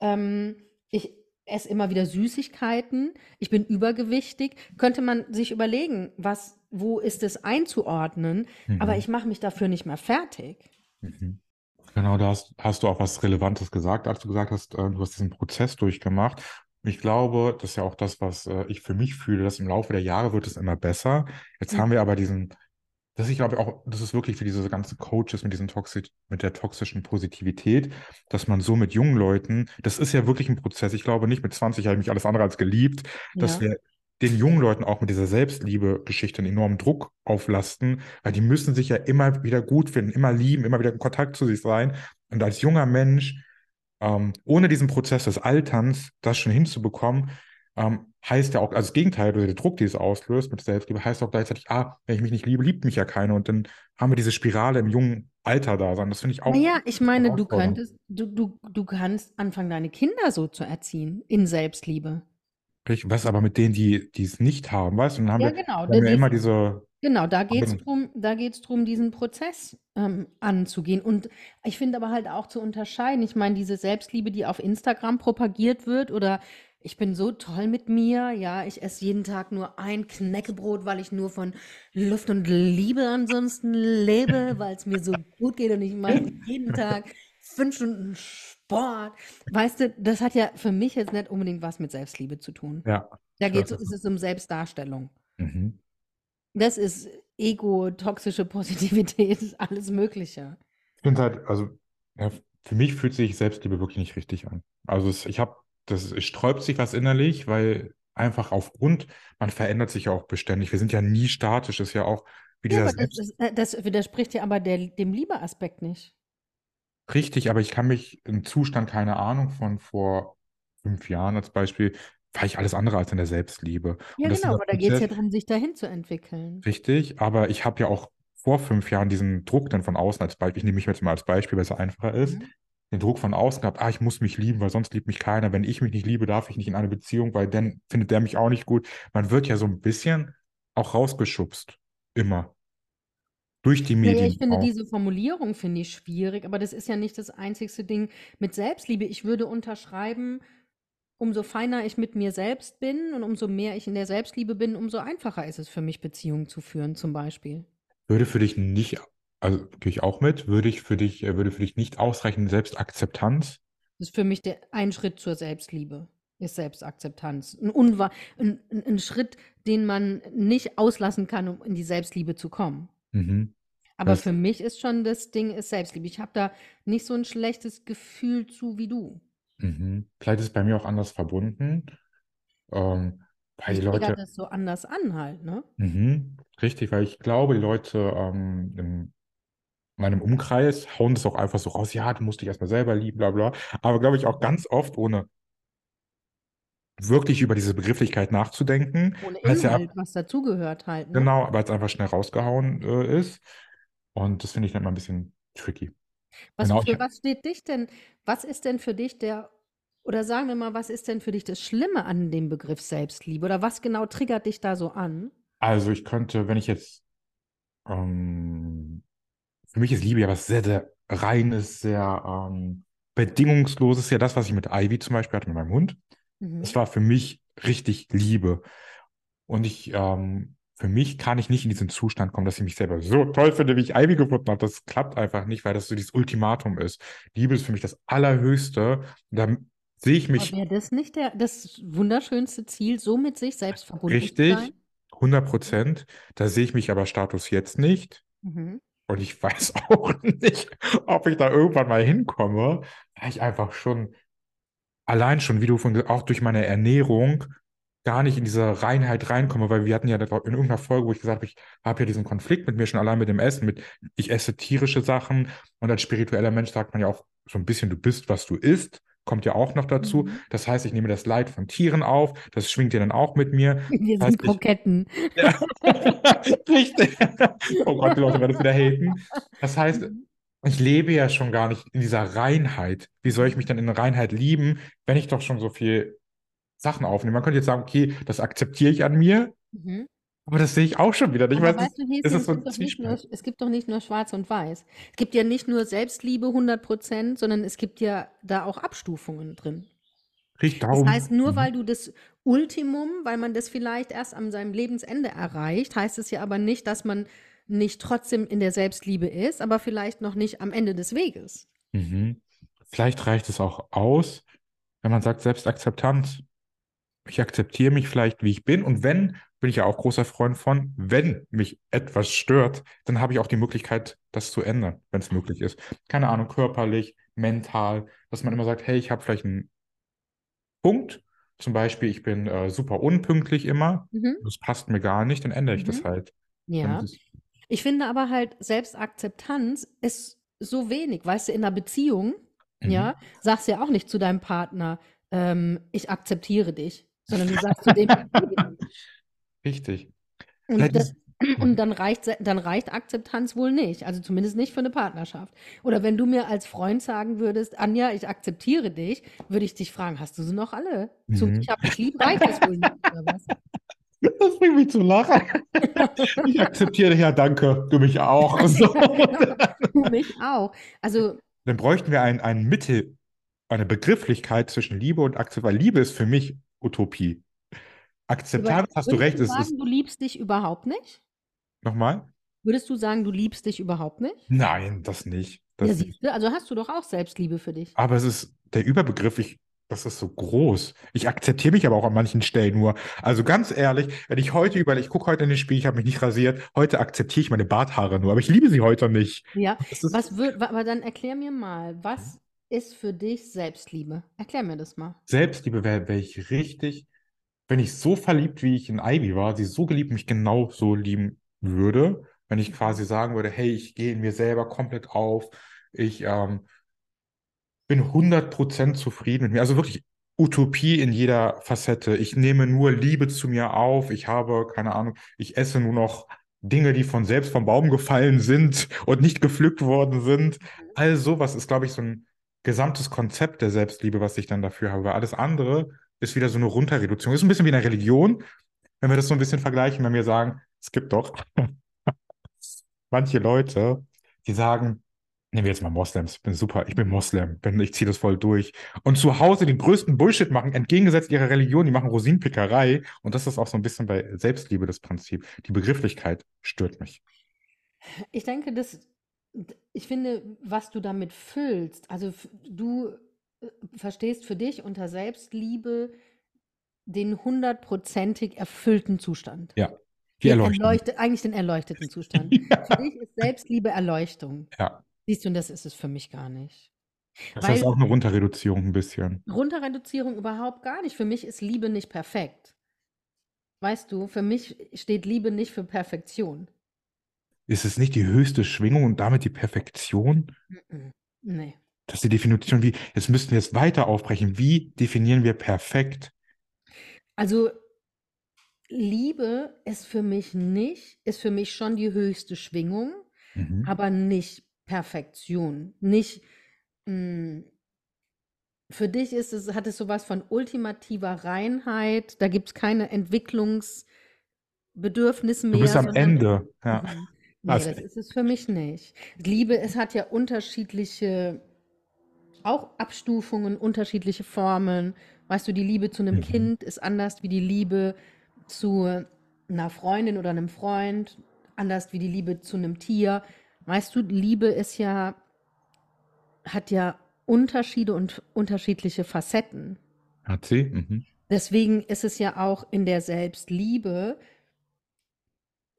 Speaker 1: Ähm, ich esse immer wieder Süßigkeiten. Ich bin übergewichtig. Könnte man sich überlegen, was, wo ist es einzuordnen? Aber
Speaker 2: Mhm.
Speaker 1: ich mache mich dafür nicht mehr fertig.
Speaker 2: Mhm. Genau, da hast, hast du auch was Relevantes gesagt, als du gesagt hast, äh, du hast diesen Prozess durchgemacht. Ich glaube, das ist ja auch das, was äh, ich für mich fühle, dass im Laufe der Jahre wird es immer besser. Jetzt
Speaker 1: Mhm.
Speaker 2: haben wir aber diesen, das ich glaube auch, das ist wirklich für diese ganzen Coaches mit diesen toxisch, mit der toxischen Positivität, dass man so mit jungen Leuten, das ist ja wirklich ein Prozess. Ich glaube nicht, mit 20 habe ich mich alles andere als geliebt, dass
Speaker 1: Ja.
Speaker 2: wir den jungen Leuten auch mit dieser Selbstliebe-Geschichte einen enormen Druck auflasten, weil die müssen sich ja immer wieder gut finden, immer lieben, immer wieder in Kontakt zu sich sein. Und als junger Mensch, ähm, ohne diesen Prozess des Alterns, das schon hinzubekommen, ähm, heißt ja auch, also das Gegenteil, der Druck, den es auslöst mit Selbstliebe, heißt auch gleichzeitig, ah, wenn ich mich nicht liebe, liebt mich ja keiner. Und dann haben wir diese Spirale im jungen Alter da sein. Das finde ich auch
Speaker 1: Naja, ich meine, du könntest, du, du, du kannst anfangen, deine Kinder so zu erziehen, in Selbstliebe.
Speaker 2: Richtig. Was aber mit denen, die, es nicht haben, weißt du? Und dann haben
Speaker 1: Ja,
Speaker 2: wir,
Speaker 1: genau.
Speaker 2: haben wir immer
Speaker 1: die,
Speaker 2: diese
Speaker 1: genau, da geht es
Speaker 2: Verbindung.
Speaker 1: drum, da geht's drum, diesen Prozess ähm, anzugehen. Und ich finde aber halt auch zu unterscheiden. Ich meine, diese Selbstliebe, die auf Instagram propagiert wird, oder ich bin so toll mit mir, ja, ich esse jeden Tag nur ein Knäckebrot, weil ich nur von Luft und Liebe ansonsten lebe, weil es mir so gut geht und ich mache jeden Tag fünf Stunden Sport. Weißt du, das hat ja für mich jetzt nicht unbedingt was mit Selbstliebe zu tun.
Speaker 2: Ja,
Speaker 1: Da geht es, ist um Selbstdarstellung.
Speaker 2: Mhm.
Speaker 1: Das ist Ego, toxische Positivität, alles Mögliche.
Speaker 2: Ich finde halt, also ja, für mich fühlt sich Selbstliebe wirklich nicht richtig an. Also es, ich habe, das es sträubt sich was innerlich, weil einfach aufgrund, man verändert sich ja auch beständig. Wir sind ja nie statisch, ist ja auch wie
Speaker 1: Ja,
Speaker 2: dieser
Speaker 1: das,
Speaker 2: Selbst
Speaker 1: ist, äh, das widerspricht ja aber der, dem Liebeaspekt nicht.
Speaker 2: Richtig, aber ich kann mich im Zustand, keine Ahnung, von vor fünf Jahren als Beispiel, war ich alles andere als in der Selbstliebe.
Speaker 1: Ja,
Speaker 2: Und das ist
Speaker 1: genau, aber da geht es ja
Speaker 2: Prozess,
Speaker 1: darum, sich dahin zu entwickeln.
Speaker 2: richtig, aber ich habe ja auch vor fünf Jahren diesen Druck dann von außen als Beispiel, ich nehme mich jetzt mal als Beispiel, weil es einfacher ist,
Speaker 1: Mhm.
Speaker 2: den Druck von außen gehabt, ah, ich muss mich lieben, weil sonst liebt mich keiner. Wenn ich mich nicht liebe, darf ich nicht in eine Beziehung, weil dann findet der mich auch nicht gut. Man wird ja so ein bisschen auch rausgeschubst. Immer. Durch die
Speaker 1: Naja, ich
Speaker 2: Medien
Speaker 1: finde
Speaker 2: auch.
Speaker 1: diese Formulierung finde ich schwierig, aber das ist ja nicht das einzigste Ding mit Selbstliebe. Ich würde unterschreiben, umso feiner ich mit mir selbst bin und umso mehr ich in der Selbstliebe bin, umso einfacher ist es für mich, Beziehungen zu führen, zum Beispiel.
Speaker 2: Würde für dich nicht, also gehe ich auch mit, würde ich für dich, äh, würde für dich nicht ausreichen, Selbstakzeptanz?
Speaker 1: Das ist für mich der, ein Schritt zur Selbstliebe, ist Selbstakzeptanz. Ein, Unwa ein, ein, ein Schritt, den man nicht auslassen kann, um in die Selbstliebe zu kommen.
Speaker 2: Mhm.
Speaker 1: Aber
Speaker 2: Das,
Speaker 1: für mich ist schon das Ding ist Selbstliebe. Ich habe da nicht so ein schlechtes Gefühl zu wie du.
Speaker 2: mhm. Vielleicht ist es bei mir auch anders verbunden, ähm, weil die Leute,
Speaker 1: das so anders an halt, ne?
Speaker 2: mhm, richtig, weil ich glaube, die Leute ähm, im meinem Umkreis hauen das auch einfach so raus, ja, du musst dich erstmal selber lieben, bla bla. Aber glaube ich auch ganz oft, ohne wirklich über diese Begrifflichkeit nachzudenken,
Speaker 1: Ohne
Speaker 2: weil es ja
Speaker 1: Inhalt, was dazugehört halt, ne?
Speaker 2: genau, weil es einfach schnell rausgehauen äh, ist. Und das finde ich dann mal ein bisschen tricky.
Speaker 1: Was,
Speaker 2: Genau,
Speaker 1: für
Speaker 2: ich,
Speaker 1: was steht dich denn, was ist denn für dich der, oder sagen wir mal, was ist denn für dich das Schlimme an dem Begriff Selbstliebe? Oder was genau triggert dich da so an?
Speaker 2: also ich könnte, wenn ich jetzt, ähm, für mich ist Liebe ja was sehr, sehr reines, sehr ähm, bedingungsloses, ja das, was ich mit Ivy zum Beispiel hatte, mit meinem Hund.
Speaker 1: Mhm.
Speaker 2: Das war für mich richtig Liebe. Und ich, ähm, für mich kann ich nicht in diesen Zustand kommen, dass ich mich selber so toll finde, wie ich Ivy gefunden habe. Das klappt einfach nicht, weil das so dieses Ultimatum ist. Liebe ist für mich das Allerhöchste. Da sehe ich mich
Speaker 1: wäre das nicht der, das wunderschönste Ziel, so mit sich selbst verbunden zu
Speaker 2: richtig,
Speaker 1: sein?
Speaker 2: 100 Prozent. Da sehe ich mich aber Status jetzt nicht.
Speaker 1: Mhm.
Speaker 2: Und ich weiß auch nicht, ob ich da irgendwann mal hinkomme, weil ich einfach schon allein schon, wie du von, auch durch meine Ernährung gar nicht in diese Reinheit reinkomme, weil wir hatten ja in irgendeiner Folge, wo ich gesagt habe, ich habe ja diesen Konflikt mit mir schon allein mit dem Essen, mit ich esse tierische Sachen und als spiritueller Mensch sagt man ja auch so ein bisschen, du bist, was du isst, kommt ja auch noch dazu.
Speaker 1: Mhm.
Speaker 2: Das heißt, ich nehme das Leid von Tieren auf, das schwingt ja dann auch mit mir.
Speaker 1: Wir
Speaker 2: Das heißt,
Speaker 1: sind
Speaker 2: ich,
Speaker 1: Kroketten.
Speaker 2: ja, richtig. Oh Gott, die Leute werden es wieder haten. Das heißt,
Speaker 1: Mhm.
Speaker 2: Ich lebe ja schon gar nicht in dieser Reinheit. Wie soll ich mich dann in Reinheit lieben, wenn ich doch schon so viel Sachen aufnehme? Man könnte jetzt sagen, okay, das akzeptiere ich an mir,
Speaker 1: Mhm.
Speaker 2: aber das sehe ich auch schon wieder nicht. Es
Speaker 1: weißt du, Häschen,
Speaker 2: es so
Speaker 1: gibt
Speaker 2: ein
Speaker 1: doch nicht nur, es gibt doch nicht nur Schwarz und Weiß. Es gibt ja nicht nur Selbstliebe 100%, sondern es gibt ja da auch Abstufungen drin.
Speaker 2: Richtig
Speaker 1: Das
Speaker 2: darum.
Speaker 1: heißt, nur
Speaker 2: Mhm.
Speaker 1: weil du das Ultimum, weil man das vielleicht erst an seinem Lebensende erreicht, heißt es ja aber nicht, dass man nicht trotzdem in der Selbstliebe ist, aber vielleicht noch nicht am Ende des Weges.
Speaker 2: Mhm. Vielleicht reicht es auch aus, wenn man sagt, Selbstakzeptanz. Ich akzeptiere mich vielleicht, wie ich bin. Und wenn, bin ich ja auch großer Freund von, wenn mich etwas stört, dann habe ich auch die Möglichkeit, das zu ändern, wenn es möglich ist. Keine Ahnung, körperlich, mental, dass man immer sagt, hey, ich habe vielleicht einen Punkt. Zum Beispiel, ich bin äh, super unpünktlich immer.
Speaker 1: Mhm.
Speaker 2: Das passt mir gar nicht, dann ändere ich das
Speaker 1: Mhm.
Speaker 2: halt. Dann
Speaker 1: Ja. Ich finde aber halt, Selbstakzeptanz ist so wenig. Weißt du, in einer Beziehung,
Speaker 2: mhm.
Speaker 1: ja, sagst du ja auch nicht zu deinem Partner, ähm, ich akzeptiere dich, sondern du sagst zu dem, ich liebe dich.
Speaker 2: Richtig.
Speaker 1: Und, das, und dann reicht, dann reicht Akzeptanz wohl nicht. Also zumindest nicht für eine Partnerschaft. Oder wenn du mir als Freund sagen würdest, Anja, ich akzeptiere dich, würde ich dich fragen, hast du sie noch alle?
Speaker 2: Mhm.
Speaker 1: Ich hab dich lieb, reicht das wohl nicht, oder was?
Speaker 2: Das bringt mich zum Lachen. Ich akzeptiere ja, danke, du mich auch. So.
Speaker 1: du mich auch. Also,
Speaker 2: Dann bräuchten wir ein, ein Mittel, eine Begrifflichkeit zwischen Liebe und Akzeptanz, weil Liebe ist für mich Utopie. Akzeptanz, hast du
Speaker 1: würdest
Speaker 2: recht,
Speaker 1: du
Speaker 2: es ist,
Speaker 1: sagen, du liebst dich überhaupt nicht?
Speaker 2: nochmal?
Speaker 1: Würdest du sagen, du liebst dich überhaupt nicht?
Speaker 2: Nein, das nicht.
Speaker 1: Ja,
Speaker 2: Das nicht.
Speaker 1: siehst du, also hast du doch auch Selbstliebe für dich.
Speaker 2: Aber es ist der Überbegriff, ich, das ist so groß. Ich akzeptiere mich aber auch an manchen Stellen nur. Also ganz ehrlich, wenn ich heute überlege, ich gucke heute in den Spiegel, ich habe mich nicht rasiert, heute akzeptiere ich meine Barthaare nur, aber ich liebe sie heute nicht.
Speaker 1: Ja, was wird, aber dann erklär mir mal, was ist für dich Selbstliebe? Erklär mir das mal.
Speaker 2: Selbstliebe wäre wär ich richtig, wenn ich so verliebt, wie ich in Ivy war, sie so geliebt, mich genau so lieben würde, wenn ich quasi sagen würde, hey, ich gehe in mir selber komplett auf, ich ähm, bin 100% zufrieden mit mir, also wirklich Utopie in jeder Facette. Ich nehme nur Liebe zu mir auf, ich habe, keine Ahnung, ich esse nur noch Dinge, die von selbst vom Baum gefallen sind und nicht gepflückt worden sind. All sowas ist, glaube ich, so ein gesamtes Konzept der Selbstliebe, was ich dann dafür habe. Weil alles andere ist wieder so eine Runterreduzierung. Ist ein bisschen wie eine Religion, wenn wir das so ein bisschen vergleichen, wenn wir sagen, es gibt doch manche Leute, die sagen, nehmen wir jetzt mal Moslems, ich bin super, ich bin Moslem, bin, ich ziehe das voll durch. Und zu Hause den größten Bullshit machen, entgegengesetzt ihrer Religion, die machen Rosinenpickerei. Und das ist auch so ein bisschen bei Selbstliebe das Prinzip. Die Begrifflichkeit stört mich.
Speaker 1: Ich denke, dass ich finde, was du damit füllst, also du äh, verstehst für dich unter Selbstliebe den hundertprozentig erfüllten Zustand.
Speaker 2: Ja, die
Speaker 1: Den
Speaker 2: Erleuchtung.
Speaker 1: erleuchte, eigentlich den erleuchteten Zustand.
Speaker 2: Ja.
Speaker 1: Für dich ist Selbstliebe Erleuchtung.
Speaker 2: Ja,
Speaker 1: Siehst du, und das ist es für mich gar nicht.
Speaker 2: das heißt
Speaker 1: Weil
Speaker 2: auch eine Runterreduzierung ein bisschen.
Speaker 1: Runterreduzierung überhaupt gar nicht. Für mich ist Liebe nicht perfekt. Weißt du, für mich steht Liebe nicht für Perfektion.
Speaker 2: Ist es nicht die höchste Schwingung und damit die Perfektion?
Speaker 1: Nee.
Speaker 2: Das ist die Definition, wie, jetzt müssten wir es weiter aufbrechen. Wie definieren wir perfekt?
Speaker 1: Also Liebe ist für mich nicht, ist für mich schon die höchste Schwingung,
Speaker 2: Mhm.
Speaker 1: aber nicht Perfektion. Nicht, mh, für dich ist es, hat es sowas von ultimativer Reinheit, da gibt es keine Entwicklungsbedürfnisse
Speaker 2: Du bist
Speaker 1: mehr,
Speaker 2: am
Speaker 1: sondern
Speaker 2: Ende, ja.
Speaker 1: Mhm. Nee,
Speaker 2: Also,
Speaker 1: das ist es für mich nicht. Liebe, es hat ja unterschiedliche, auch Abstufungen, unterschiedliche Formen. Weißt du, die Liebe zu einem
Speaker 2: mhm.
Speaker 1: Kind ist anders wie die Liebe zu einer Freundin oder einem Freund, anders wie die Liebe zu einem Tier. Weißt du, Liebe ist ja, hat ja Unterschiede und unterschiedliche Facetten.
Speaker 2: Hat sie? Mhm.
Speaker 1: Deswegen ist es ja auch in der Selbstliebe,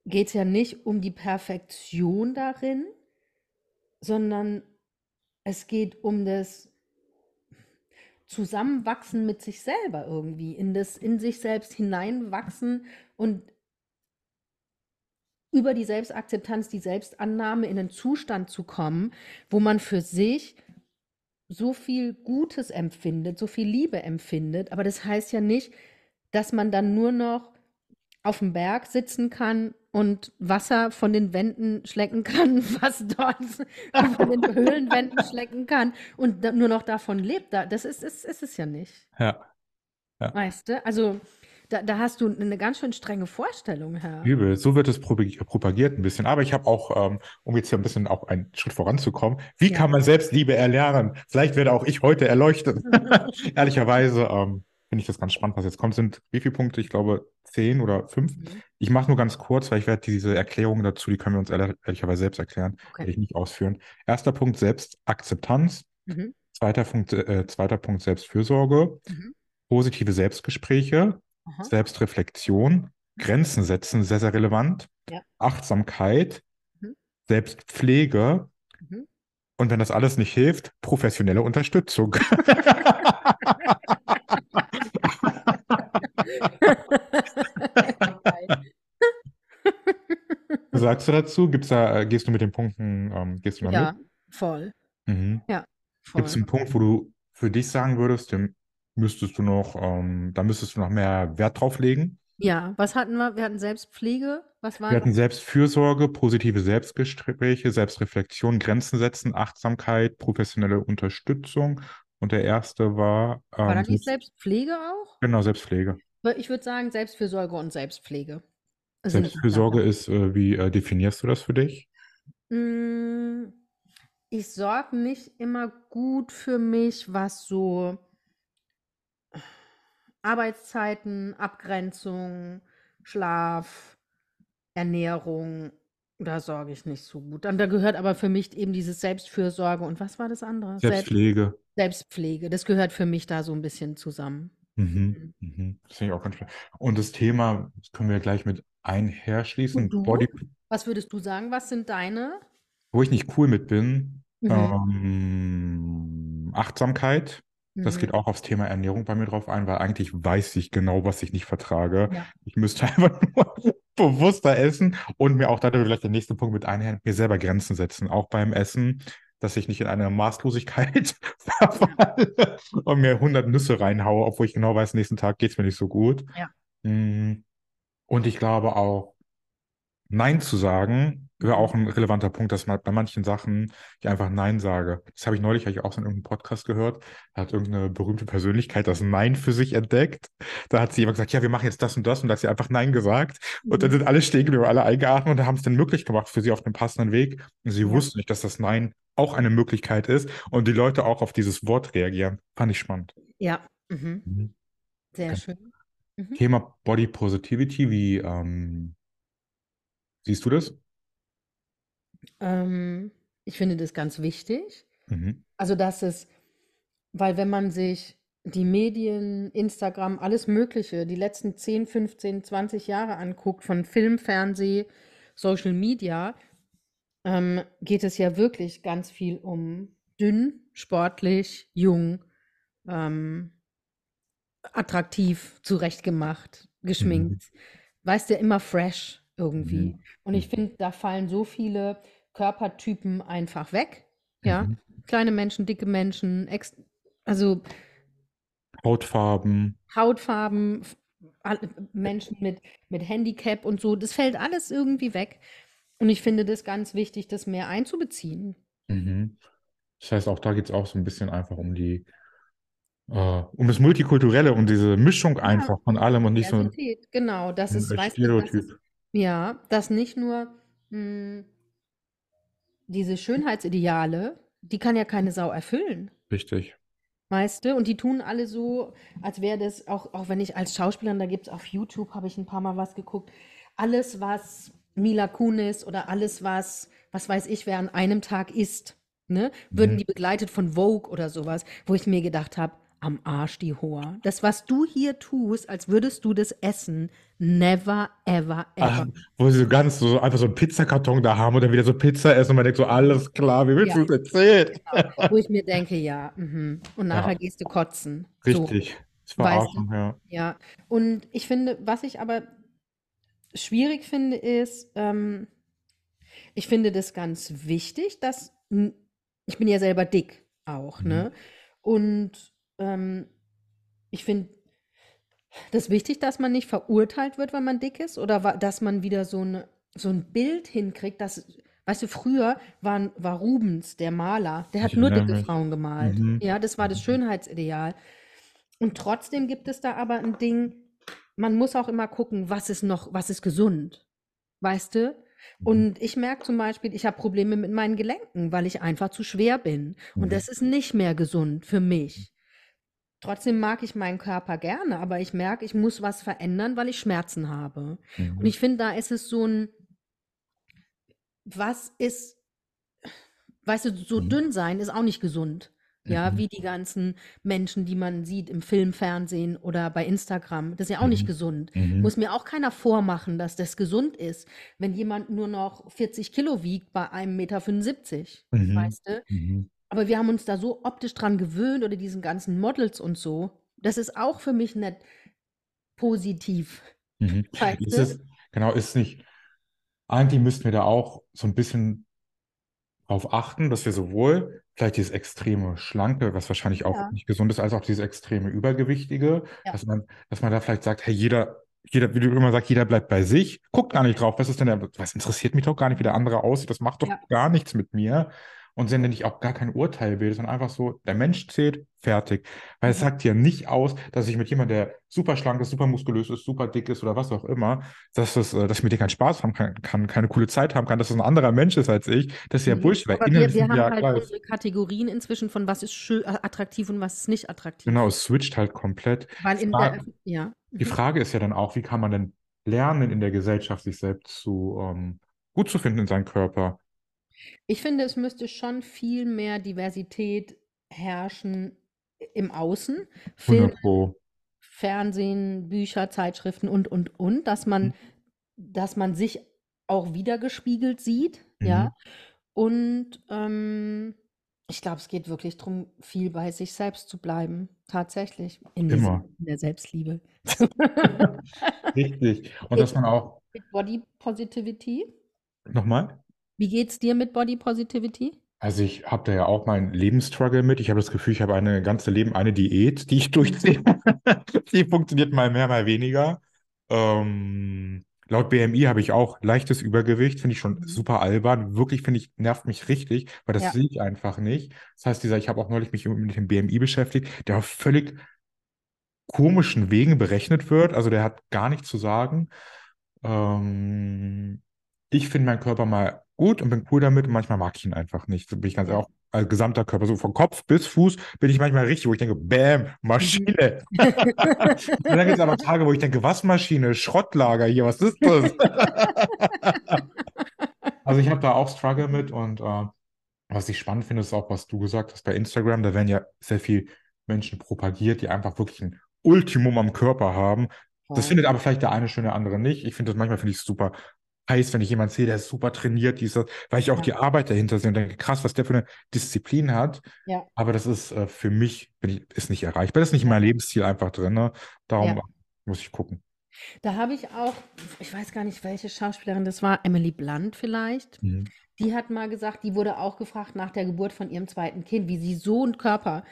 Speaker 1: geht es ja nicht um die Perfektion darin, sondern es geht um das Zusammenwachsen mit sich selber irgendwie, in das in sich selbst hineinwachsen und über die Selbstakzeptanz, die Selbstannahme in einen Zustand zu kommen, wo man für sich so viel Gutes empfindet, so viel Liebe empfindet. Aber das heißt ja nicht, dass man dann nur noch auf dem Berg sitzen kann und Wasser von den Wänden schlecken kann, was dort von den Höhlenwänden schlecken kann und nur noch davon lebt. Da, das ist, ist, ist es ja nicht.
Speaker 2: Ja, ja.
Speaker 1: Weißt du? Also da, da hast du eine ganz schön strenge Vorstellung, Herr.
Speaker 2: Übel. So wird es propag- propagiert ein bisschen. Aber ich habe auch, ähm, um jetzt hier ein bisschen auch einen Schritt voranzukommen, wie
Speaker 1: Ja.
Speaker 2: kann man Selbstliebe erlernen? Vielleicht werde auch ich heute erleuchtet. Ehrlicherweise ähm, finde ich das ganz spannend, was jetzt kommt. Sind wie viele Punkte? Ich glaube zehn oder fünf.
Speaker 1: Mhm.
Speaker 2: Ich mache nur ganz kurz, weil ich werde diese Erklärungen dazu, die können wir uns ehrlich- ehrlicherweise selbst erklären,
Speaker 1: Okay.
Speaker 2: werde ich nicht ausführen. Erster Punkt Selbstakzeptanz.
Speaker 1: Mhm.
Speaker 2: Zweiter Punkt, äh, zweiter Punkt Selbstfürsorge.
Speaker 1: Mhm.
Speaker 2: Positive Selbstgespräche.
Speaker 1: Aha.
Speaker 2: Selbstreflexion, Grenzen setzen, sehr, sehr relevant.
Speaker 1: Ja.
Speaker 2: Achtsamkeit,
Speaker 1: Mhm.
Speaker 2: Selbstpflege
Speaker 1: Mhm.
Speaker 2: und wenn das alles nicht hilft, professionelle Unterstützung. Sagst du dazu? Gibt's da, äh, gehst du mit den Punkten, ähm, gehst du da
Speaker 1: Ja, voll.
Speaker 2: Mhm.
Speaker 1: Ja,
Speaker 2: Gibt es
Speaker 1: voll.
Speaker 2: einen Punkt, wo du für dich sagen würdest, dem müsstest du noch, ähm, da müsstest du noch mehr Wert drauf legen?
Speaker 1: Ja, was hatten wir? Wir hatten Selbstpflege. Was war
Speaker 2: Wir hatten? Selbstfürsorge, positive Selbstgespräche, Selbstreflexion, Grenzen setzen, Achtsamkeit, professionelle Unterstützung. Und der erste war
Speaker 1: War
Speaker 2: ähm,
Speaker 1: da nicht
Speaker 2: Selbst,
Speaker 1: Selbstpflege auch?
Speaker 2: genau, Selbstpflege.
Speaker 1: Ich würde sagen, Selbstfürsorge und Selbstpflege
Speaker 2: Selbstfürsorge ist, äh, wie äh, definierst du das für dich?
Speaker 1: Mm, Ich sorge nicht immer gut für mich, was so Arbeitszeiten, Abgrenzung, Schlaf, Ernährung, da sorge ich nicht so gut. Und da gehört aber für mich eben dieses Selbstfürsorge und was war das andere? Selbst,
Speaker 2: Selbstpflege.
Speaker 1: Selbstpflege. Das gehört für mich da so ein bisschen zusammen.
Speaker 2: Mhm. Mhm. Das finde ich auch ganz spannend. Und das Thema, das können wir gleich mit einherschließen? Body,
Speaker 1: Was würdest du sagen? Was sind deine?
Speaker 2: wo ich nicht cool mit bin,
Speaker 1: Mhm.
Speaker 2: ähm, Achtsamkeit. Das geht
Speaker 1: Mhm.
Speaker 2: auch aufs Thema Ernährung bei mir drauf ein, weil eigentlich weiß ich genau, was ich nicht vertrage.
Speaker 1: Ja.
Speaker 2: Ich müsste einfach nur bewusster essen und mir auch da vielleicht der nächste Punkt mit einhängen, mir selber Grenzen setzen, auch beim Essen, dass ich nicht in eine Maßlosigkeit verfalle und mir 100 Nüsse reinhaue, obwohl ich genau weiß, nächsten Tag geht es mir nicht so gut.
Speaker 1: Ja.
Speaker 2: Mm, Und ich glaube auch, Nein zu sagen, wäre auch ein relevanter Punkt, dass man bei manchen Sachen ich einfach Nein sage. Das habe ich neulich, habe ich auch so in irgendeinem Podcast gehört. Da hat irgendeine berühmte Persönlichkeit das Nein für sich entdeckt. Da hat sie immer gesagt, ja, wir machen jetzt das und das und da hat sie einfach Nein gesagt. Und dann
Speaker 1: Mhm.
Speaker 2: sind alle stehen geblieben, alle eingeatmet und haben es dann möglich gemacht für sie auf dem passenden Weg. Und sie
Speaker 1: Ja.
Speaker 2: wusste nicht, dass das Nein auch eine Möglichkeit ist und die Leute auch auf dieses Wort reagieren. Fand ich spannend.
Speaker 1: Ja. Mhm.
Speaker 2: Mhm.
Speaker 1: Sehr
Speaker 2: Okay.
Speaker 1: schön. Mhm.
Speaker 2: Thema Body Positivity, wie ähm, siehst du das?
Speaker 1: Ähm, ich finde das ganz wichtig.
Speaker 2: Mhm.
Speaker 1: Also, dass es, weil wenn man sich die Medien, Instagram, alles Mögliche, die letzten 10, 15, 20 Jahre anguckt, von Film, Fernseh, Social Media, ähm, geht es ja wirklich ganz viel um dünn, sportlich, jung, ähm, attraktiv, zurechtgemacht, geschminkt. Weißt du, immer fresh. irgendwie.
Speaker 2: Mhm.
Speaker 1: Und ich finde, da fallen so viele Körpertypen einfach weg. Ja,
Speaker 2: Mhm.
Speaker 1: kleine Menschen, dicke Menschen, also
Speaker 2: Hautfarben.
Speaker 1: Hautfarben, Menschen mit mit Handicap und so, das fällt alles irgendwie weg. Und ich finde das ganz wichtig, das mehr einzubeziehen.
Speaker 2: Mhm. Das heißt, auch da geht es auch so ein bisschen einfach um die, äh, um das Multikulturelle, um diese Mischung
Speaker 1: Ja,
Speaker 2: einfach von allem und nicht so
Speaker 1: genau. Das
Speaker 2: ein
Speaker 1: ist, weißt du, das ist
Speaker 2: Stereotyp.
Speaker 1: ja, dass nicht nur hm, diese Schönheitsideale, die kann ja keine Sau erfüllen.
Speaker 2: Richtig.
Speaker 1: Weißt du? Und die tun alle so, als wäre das, auch, auch wenn ich als Schauspielerin, da gibt es auf YouTube, habe ich ein paar Mal was geguckt, alles, was Mila Kunis oder alles, was, was weiß ich, wer an einem Tag isst, ne, würden
Speaker 2: Mhm.
Speaker 1: die begleitet von Vogue oder sowas, wo ich mir gedacht habe, am Arsch die Hoa. Das, was du hier tust, als würdest du das essen, never, ever,
Speaker 2: Ach,
Speaker 1: ever.
Speaker 2: wo sie so ganz so einfach so einen Pizzakarton da haben und dann wieder so Pizza essen und man denkt so, alles klar, wie willst
Speaker 1: Ja,
Speaker 2: du es erzählen?
Speaker 1: genau. Wo ich mir denke, ja, mhm. Und nachher
Speaker 2: Ja,
Speaker 1: gehst du kotzen. So,
Speaker 2: richtig. Das
Speaker 1: weißt du?
Speaker 2: Verarschen, ja.
Speaker 1: Ja, und ich finde, was ich aber schwierig finde, ist, ähm, ich finde das ganz wichtig, dass ich bin ja selber dick auch,
Speaker 2: Mhm.
Speaker 1: ne? Und ähm, ich finde das wichtig, dass man nicht verurteilt wird, wenn man dick ist, oder dass man wieder so, eine, so ein Bild hinkriegt, dass, weißt du, früher war, war Rubens, der Maler, der hat
Speaker 2: Ich
Speaker 1: nur dicke
Speaker 2: mich.
Speaker 1: Frauen gemalt.
Speaker 2: Mhm.
Speaker 1: Ja, das war das Schönheitsideal. Und trotzdem gibt es da aber ein Ding, man muss auch immer gucken, was ist noch, was ist gesund, weißt du?
Speaker 2: Mhm.
Speaker 1: Und ich merke zum Beispiel, ich habe Probleme mit meinen Gelenken, weil ich einfach zu schwer bin. Und
Speaker 2: Mhm.
Speaker 1: das ist nicht mehr gesund für mich. Trotzdem mag ich meinen Körper gerne, aber ich merke, ich muss was verändern, weil ich Schmerzen habe. Und
Speaker 2: Mhm.
Speaker 1: ich finde, da ist es so ein, was ist, weißt du, so
Speaker 2: Mhm.
Speaker 1: dünn sein ist auch nicht gesund. Ja,
Speaker 2: Mhm.
Speaker 1: wie die ganzen Menschen, die man sieht im Film, Fernsehen oder bei Instagram. Das ist ja auch nicht
Speaker 2: Mhm.
Speaker 1: gesund.
Speaker 2: Mhm.
Speaker 1: Muss mir auch keiner vormachen, dass das gesund ist, wenn jemand nur noch 40 Kilo wiegt bei 1,75 Meter,
Speaker 2: Mhm.
Speaker 1: weißt du? Aber wir haben uns da so optisch dran gewöhnt oder diesen ganzen Models und so. Das ist auch für mich nicht positiv,
Speaker 2: Mhm. Ist es, genau, ist nicht, eigentlich müssten wir da auch so ein bisschen darauf achten, dass wir sowohl vielleicht dieses extreme Schlanke, was wahrscheinlich auch
Speaker 1: Ja,
Speaker 2: nicht gesund ist, als auch dieses extreme Übergewichtige,
Speaker 1: ja,
Speaker 2: dass man, dass man da vielleicht sagt, hey, jeder, jeder, wie du immer sagst, jeder bleibt bei sich, guckt gar nicht drauf, was ist denn der, was interessiert mich doch gar nicht, wie der andere aussieht, das macht doch
Speaker 1: ja.
Speaker 2: gar nichts mit mir. Und sind nämlich auch gar kein Urteil bildet, sondern einfach so, der Mensch zählt, fertig. Weil es
Speaker 1: Mhm.
Speaker 2: sagt ja nicht aus, dass ich mit jemandem, der super schlank ist, super muskulös ist, super dick ist oder was auch immer, dass, es, äh, dass ich mit dem keinen Spaß haben kann, kann, keine coole Zeit haben kann, dass es ein anderer Mensch ist als ich. Das ist ja
Speaker 1: Mhm.
Speaker 2: Bullshit,
Speaker 1: Aber wir, wir haben
Speaker 2: ja
Speaker 1: halt
Speaker 2: gleich.
Speaker 1: unsere Kategorien inzwischen von was ist schön, äh, attraktiv und was ist nicht attraktiv.
Speaker 2: Genau, es switcht halt komplett.
Speaker 1: Weil
Speaker 2: Die
Speaker 1: in der,
Speaker 2: Frage,
Speaker 1: Öff- ja.
Speaker 2: die
Speaker 1: Mhm.
Speaker 2: Frage ist ja dann auch, wie kann man denn lernen, in der Gesellschaft sich selbst zu ähm, gut zu finden in seinem Körper?
Speaker 1: Ich finde, es müsste schon viel mehr Diversität herrschen im Außen.
Speaker 2: 100
Speaker 1: Filme,
Speaker 2: Pro.
Speaker 1: Fernsehen, Bücher, Zeitschriften und, und, und, dass man,
Speaker 2: Mhm.
Speaker 1: dass man sich auch wiedergespiegelt sieht,
Speaker 2: Mhm.
Speaker 1: ja. Und ähm, ich glaube, es geht wirklich darum, viel bei sich selbst zu bleiben. Tatsächlich. In,
Speaker 2: Immer.
Speaker 1: in der Selbstliebe.
Speaker 2: Richtig. Und dass man auch,
Speaker 1: Body Positivity?
Speaker 2: nochmal?
Speaker 1: Wie geht's dir mit Body Positivity?
Speaker 2: Also ich habe da ja auch meinen Lebensstruggle mit. Ich habe das Gefühl, ich habe eine ganze Leben eine Diät, die ich durchziehe. Die funktioniert mal mehr, mal weniger. Ähm, laut BMI habe ich auch leichtes Übergewicht, finde ich schon
Speaker 1: Mhm.
Speaker 2: super albern. Wirklich finde ich, nervt mich richtig, weil das
Speaker 1: Ja.
Speaker 2: sehe ich einfach nicht. Das heißt, dieser, ich habe auch neulich mich mit dem BMI beschäftigt, der auf völlig komischen Wegen berechnet wird. Also der hat gar nichts zu sagen. Ähm, ich finde meinen Körper mal gut und bin cool damit und manchmal mag ich ihn einfach nicht. So bin ich ganz auch als gesamter Körper, so von Kopf bis Fuß bin ich manchmal richtig, wo ich denke, Bäm,
Speaker 1: Mhm.
Speaker 2: Maschine. Und dann gibt es aber Tage, wo ich denke, was Maschine, Schrottlager hier, was ist das? Also ich habe da auch Struggle mit und äh, was ich spannend finde, ist auch, was du gesagt hast bei Instagram, da werden ja sehr viel Menschen propagiert, die einfach wirklich ein Ultimum am Körper haben. Das findet aber vielleicht der eine schön, der andere nicht. Ich finde das manchmal finde ich super heiß, wenn ich jemanden sehe, der ist super trainiert, dieses, weil ich auch
Speaker 1: Ja.
Speaker 2: die Arbeit dahinter sehe und denke, krass, was der für eine Disziplin hat.
Speaker 1: Ja.
Speaker 2: Aber das ist äh, für mich ich, ist nicht erreichbar. Das ist nicht in meinem Lebensziel einfach drin. Ne? Darum muss ich gucken.
Speaker 1: Da habe ich auch, ich weiß gar nicht, welche Schauspielerin das war, Emily Blunt vielleicht.
Speaker 2: Mhm.
Speaker 1: Die hat mal gesagt, die wurde auch gefragt nach der Geburt von ihrem zweiten Kind, wie sie so einen Körper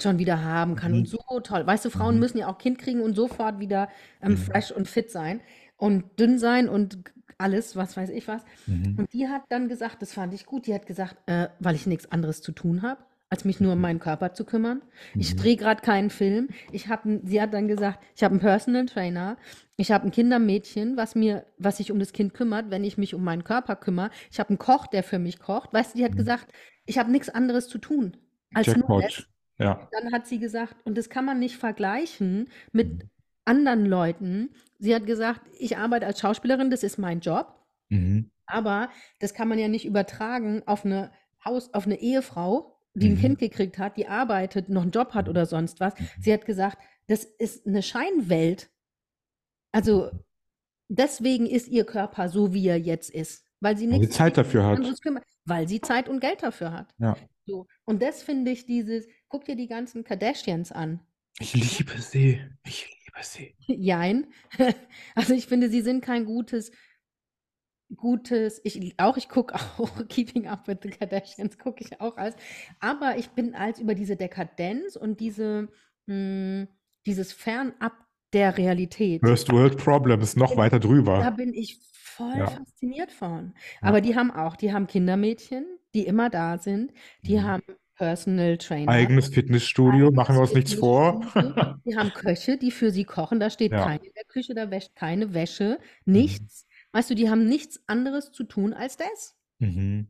Speaker 1: schon wieder haben kann
Speaker 2: Mhm.
Speaker 1: und so toll. Weißt du, Frauen
Speaker 2: Mhm.
Speaker 1: müssen ja auch Kind kriegen und sofort wieder ähm,
Speaker 2: Mhm.
Speaker 1: fresh und fit sein und dünn sein und alles, was weiß ich was.
Speaker 2: Mhm.
Speaker 1: Und die hat dann gesagt, das fand ich gut, die hat gesagt, äh, weil ich nichts anderes zu tun habe, als mich nur um meinen Körper zu kümmern. Ich
Speaker 2: Mhm.
Speaker 1: drehe gerade keinen Film. Ich hab, n- sie hat dann gesagt, ich habe einen Personal Trainer, ich habe ein Kindermädchen, was mir, was sich um das Kind kümmert, wenn ich mich um meinen Körper kümmere. Ich habe einen Koch, der für mich kocht. Weißt du, die hat
Speaker 2: Mhm.
Speaker 1: gesagt, ich habe nichts anderes zu tun als nur das.
Speaker 2: Jackpot. Ja.
Speaker 1: Dann hat sie gesagt, und das kann man nicht vergleichen mit
Speaker 2: Mhm.
Speaker 1: anderen Leuten. Sie hat gesagt, ich arbeite als Schauspielerin, das ist mein Job.
Speaker 2: Mhm.
Speaker 1: Aber das kann man ja nicht übertragen auf eine Haus, auf eine Ehefrau, die ein
Speaker 2: Mhm.
Speaker 1: Kind gekriegt hat, die arbeitet, noch einen Job hat oder sonst was.
Speaker 2: Mhm.
Speaker 1: Sie hat gesagt, das ist eine Scheinwelt. Also deswegen ist ihr Körper so, wie er jetzt ist, weil sie
Speaker 2: Weil sie
Speaker 1: nichts
Speaker 2: Zeit dafür hat.
Speaker 1: kümmert, weil sie Zeit und Geld dafür hat.
Speaker 2: Ja.
Speaker 1: So. Und das finde ich dieses, guck dir die ganzen Kardashians an.
Speaker 2: Ich liebe sie. Ich liebe sie.
Speaker 1: Jein. Also ich finde, sie sind kein gutes, gutes, ich auch, ich gucke auch Keeping Up with the Kardashians, gucke ich auch als, aber ich bin als über diese Dekadenz und diese, mh, dieses Fernab der Realität.
Speaker 2: First World Problems noch
Speaker 1: bin-
Speaker 2: weiter
Speaker 1: Da
Speaker 2: drüber.
Speaker 1: bin ich voll
Speaker 2: Ja.
Speaker 1: fasziniert von.
Speaker 2: Ja.
Speaker 1: Aber die haben auch, die haben Kindermädchen, die immer da sind, die
Speaker 2: Mhm.
Speaker 1: haben Personal Trainer.
Speaker 2: Eigenes Fitnessstudio, machen wir uns nichts vor.
Speaker 1: Die haben Köche, die für sie kochen. Da steht
Speaker 2: Ja.
Speaker 1: keiner in der Küche, da wäscht keine Wäsche, nichts. Weißt du, die haben nichts anderes zu tun als das.
Speaker 2: Mhm.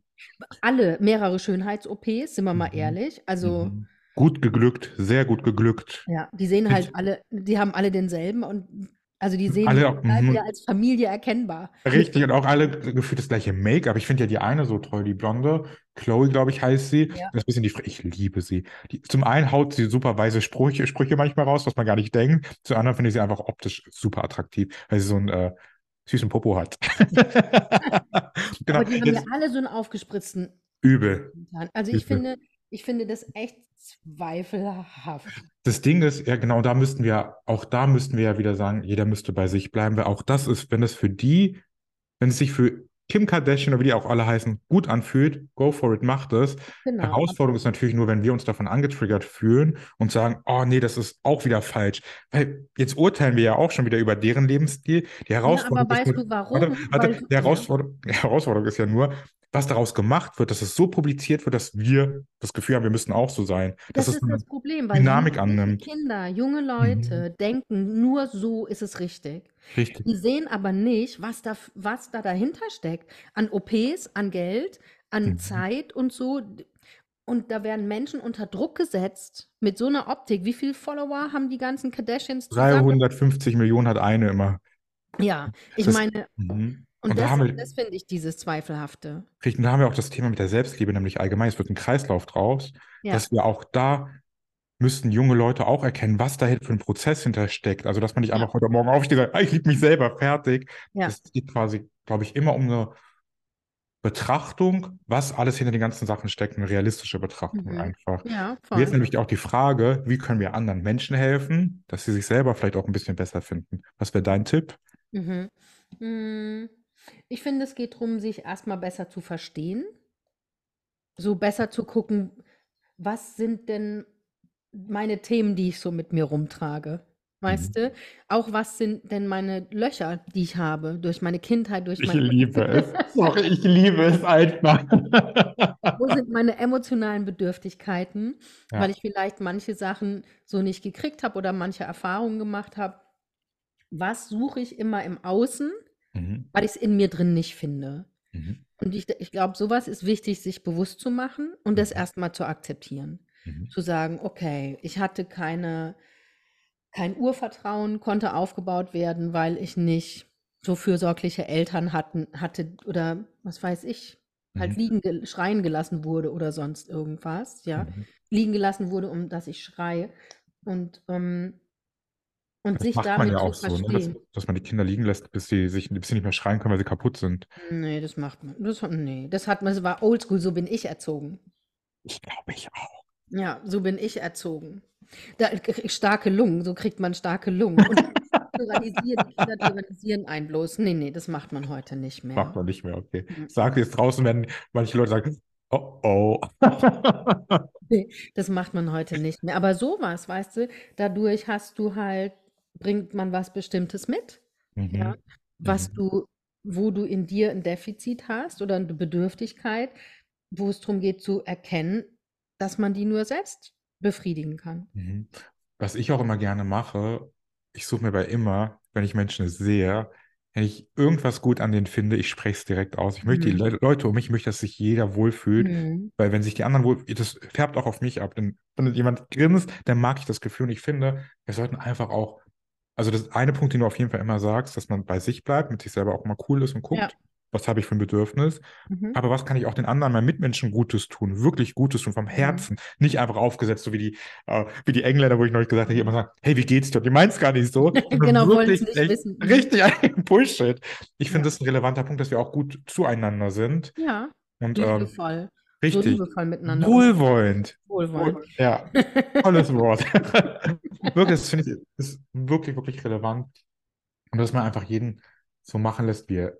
Speaker 1: Alle mehrere Schönheits-OPs, sind wir mal
Speaker 2: Mhm.
Speaker 1: ehrlich. Also,
Speaker 2: Mhm. Gut geglückt, sehr gut geglückt.
Speaker 1: ja, die sehen halt alle, die haben alle denselben und also die sehen
Speaker 2: Alle-
Speaker 1: wieder als Familie erkennbar.
Speaker 2: Richtig, und auch alle gefühlt das gleiche Make-up. Ich finde ja die eine so toll, die Blonde. Chloe, glaube ich, heißt sie.
Speaker 1: Ja.
Speaker 2: Das ist ein bisschen die, Fre- ich liebe sie. Die, zum einen haut sie super weise Sprüche, Sprüche manchmal raus, was man gar nicht denkt. Zum anderen finde ich sie einfach optisch super attraktiv, weil sie so einen äh, süßen Popo hat. Genau,
Speaker 1: Aber die haben ja
Speaker 2: jetzt
Speaker 1: alle so einen aufgespritzten
Speaker 2: übel.
Speaker 1: Also ich
Speaker 2: Übel.
Speaker 1: finde, ich finde das echt zweifelhaft.
Speaker 2: Das Ding ist, ja genau, da müssten wir, auch da müssten wir ja wieder sagen, jeder müsste bei sich bleiben, weil auch das ist, wenn es für die, wenn es sich für Kim Kardashian oder wie die auch alle heißen, gut anfühlt, go for it, macht es.
Speaker 1: Genau.
Speaker 2: Herausforderung ist natürlich nur, wenn wir uns davon angetriggert fühlen und sagen, oh nee, das ist auch wieder falsch. Weil jetzt urteilen wir ja auch schon wieder über deren Lebensstil. Die
Speaker 1: Ja,
Speaker 2: Herausforderung
Speaker 1: aber
Speaker 2: ist
Speaker 1: weißt
Speaker 2: nur,
Speaker 1: du warum?
Speaker 2: warte, warte,
Speaker 1: Weil-
Speaker 2: die Herausforderung, die Herausforderung ist ja nur, was daraus gemacht wird, dass es so publiziert wird, dass wir das Gefühl haben, wir müssten auch so sein.
Speaker 1: Das
Speaker 2: Dass es
Speaker 1: ist das Problem, weil
Speaker 2: Dynamik annimmt.
Speaker 1: Kinder, junge Leute denken, nur so ist es richtig.
Speaker 2: richtig.
Speaker 1: Die sehen aber nicht, was da, was da dahinter steckt. An OPs, an Geld, an
Speaker 2: Mhm.
Speaker 1: Zeit und so. Und da werden Menschen unter Druck gesetzt mit so einer Optik. Wie viele Follower haben die ganzen Kardashians zusammen?
Speaker 2: 350 Millionen hat eine immer.
Speaker 1: Ja, ich
Speaker 2: Das-
Speaker 1: meine,
Speaker 2: Mhm.
Speaker 1: Und,
Speaker 2: Und da
Speaker 1: das,
Speaker 2: haben wir-
Speaker 1: das finde ich dieses Zweifelhafte.
Speaker 2: Richtig, und da haben wir auch das Thema mit der Selbstliebe, nämlich allgemein. Es wird ein Kreislauf draus,
Speaker 1: Ja.
Speaker 2: dass wir auch da müssten junge Leute auch erkennen, was da für ein Prozess hintersteckt. Also, dass man nicht
Speaker 1: Ja.
Speaker 2: einfach heute Morgen aufsteht und sagt, ah, ich liebe mich selber, fertig.
Speaker 1: Ja.
Speaker 2: Es geht quasi, glaube ich, immer um eine Betrachtung, was alles hinter den ganzen Sachen steckt, eine realistische Betrachtung
Speaker 1: Mhm.
Speaker 2: einfach.
Speaker 1: Ja, voll.
Speaker 2: Jetzt nämlich auch die Frage, wie können wir anderen Menschen helfen, dass sie sich selber vielleicht auch ein bisschen besser finden? Was wäre dein Tipp?
Speaker 1: Mhm. Mm, Ich finde, es geht darum, sich erstmal besser zu verstehen, so besser zu gucken, was sind denn meine Themen, die ich so mit mir rumtrage. Weißt du? Auch was sind denn meine Löcher, die ich habe, durch meine Kindheit, durch
Speaker 2: Ich
Speaker 1: meine.
Speaker 2: liebe es. Sorry, ich liebe es einfach.
Speaker 1: Wo sind meine emotionalen Bedürftigkeiten,
Speaker 2: Ja.
Speaker 1: weil ich vielleicht manche Sachen so nicht gekriegt habe oder manche Erfahrungen gemacht habe. Was suche ich immer im Außen,
Speaker 2: Mhm.
Speaker 1: weil ich es in mir drin nicht finde?
Speaker 2: Mhm.
Speaker 1: Und ich, ich glaube, sowas ist wichtig, sich bewusst zu machen und das
Speaker 2: Mhm.
Speaker 1: erstmal zu akzeptieren.
Speaker 2: Mhm.
Speaker 1: Zu sagen, okay, ich hatte keine, kein Urvertrauen, konnte aufgebaut werden, weil ich nicht so fürsorgliche Eltern hatten, hatte oder was weiß ich, halt
Speaker 2: Mhm.
Speaker 1: liegen, schreien gelassen wurde oder sonst irgendwas, ja.
Speaker 2: Mhm.
Speaker 1: Liegen gelassen wurde, um dass ich schreie. Und, ähm, und
Speaker 2: Das
Speaker 1: sich
Speaker 2: macht man
Speaker 1: damit
Speaker 2: ja
Speaker 1: zu
Speaker 2: auch so, ne? Dass, dass man die Kinder liegen lässt, bis sie sich, bis sie nicht mehr schreien können, weil sie kaputt sind.
Speaker 1: Nee, das macht man. Das, nee, das hat man, das war oldschool, so bin ich erzogen.
Speaker 2: Ich glaube, ich auch.
Speaker 1: Ja, so bin ich erzogen. Da, starke Lungen, so kriegt man starke Lungen. Und tyrannisieren, Kinder tyrannisieren einen bloß. Nee, nee, das macht man heute nicht
Speaker 2: Macht
Speaker 1: mehr.
Speaker 2: man nicht mehr, okay.
Speaker 1: Mhm.
Speaker 2: Sag jetzt draußen, wenn manche Leute sagen, oh oh.
Speaker 1: Nee, das macht man heute nicht mehr. Aber sowas, weißt du, dadurch hast du halt, bringt man was Bestimmtes mit, ja,
Speaker 2: Mhm.
Speaker 1: was
Speaker 2: Mhm.
Speaker 1: du, wo du in dir ein Defizit hast oder eine Bedürftigkeit, wo es darum geht zu erkennen, dass man die nur selbst befriedigen kann.
Speaker 2: Mhm. Was ich auch immer gerne mache, ich suche mir bei immer, wenn ich Menschen sehe, wenn ich irgendwas gut an denen finde, ich spreche es direkt aus. Ich möchte die
Speaker 1: Mhm.
Speaker 2: Le Leute um mich, ich möchte, dass sich jeder wohlfühlt,
Speaker 1: Mhm.
Speaker 2: weil wenn sich die anderen wohl, das färbt auch auf mich ab. Denn wenn jemand grinst, dann mag ich das Gefühl und ich finde, wir sollten einfach auch, also das eine Punkt, den du auf jeden Fall immer sagst, dass man bei sich bleibt, mit sich selber auch mal cool ist und
Speaker 1: Ja.
Speaker 2: guckt, was habe ich für ein Bedürfnis,
Speaker 1: Mhm.
Speaker 2: aber was kann ich auch den anderen, meinen Mitmenschen Gutes tun, wirklich Gutes tun, vom
Speaker 1: Mhm.
Speaker 2: Herzen, nicht einfach aufgesetzt, so wie die, äh, wie die Engländer, wo ich neulich gesagt habe, die immer sagen, hey, wie geht's dir? Die meinen es gar nicht so,
Speaker 1: Genau, wollen es nicht
Speaker 2: echt
Speaker 1: wissen. Mhm.
Speaker 2: richtig ein Bullshit. Ich finde
Speaker 1: Ja.
Speaker 2: das ist ein relevanter Punkt, dass wir auch gut zueinander sind
Speaker 1: Ja,
Speaker 2: und ähm,
Speaker 1: liebevoll. So
Speaker 2: richtig
Speaker 1: liebevoll miteinander
Speaker 2: wohlwollend.
Speaker 1: Wohlwollend.
Speaker 2: Wohl- Ja, tolles Wort. Wirklich, das finde ich, ist wirklich, wirklich relevant. Und dass man einfach jeden so machen lässt, wie er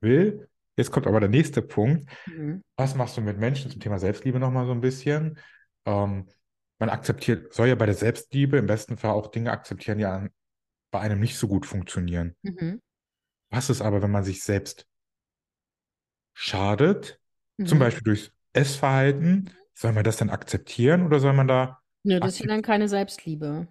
Speaker 2: will. Jetzt kommt aber der nächste Punkt.
Speaker 1: Mhm.
Speaker 2: Was machst du mit Menschen zum Thema Selbstliebe nochmal so ein bisschen? Ähm, man akzeptiert, soll ja bei der Selbstliebe im besten Fall auch Dinge akzeptieren, die an, bei einem nicht so gut funktionieren.
Speaker 1: Mhm.
Speaker 2: Was ist aber, wenn man sich selbst schadet, zum
Speaker 1: Mhm.
Speaker 2: Beispiel durchs Essverhalten? Soll man das dann akzeptieren oder soll man da
Speaker 1: Nö, das ist ja dann keine Selbstliebe.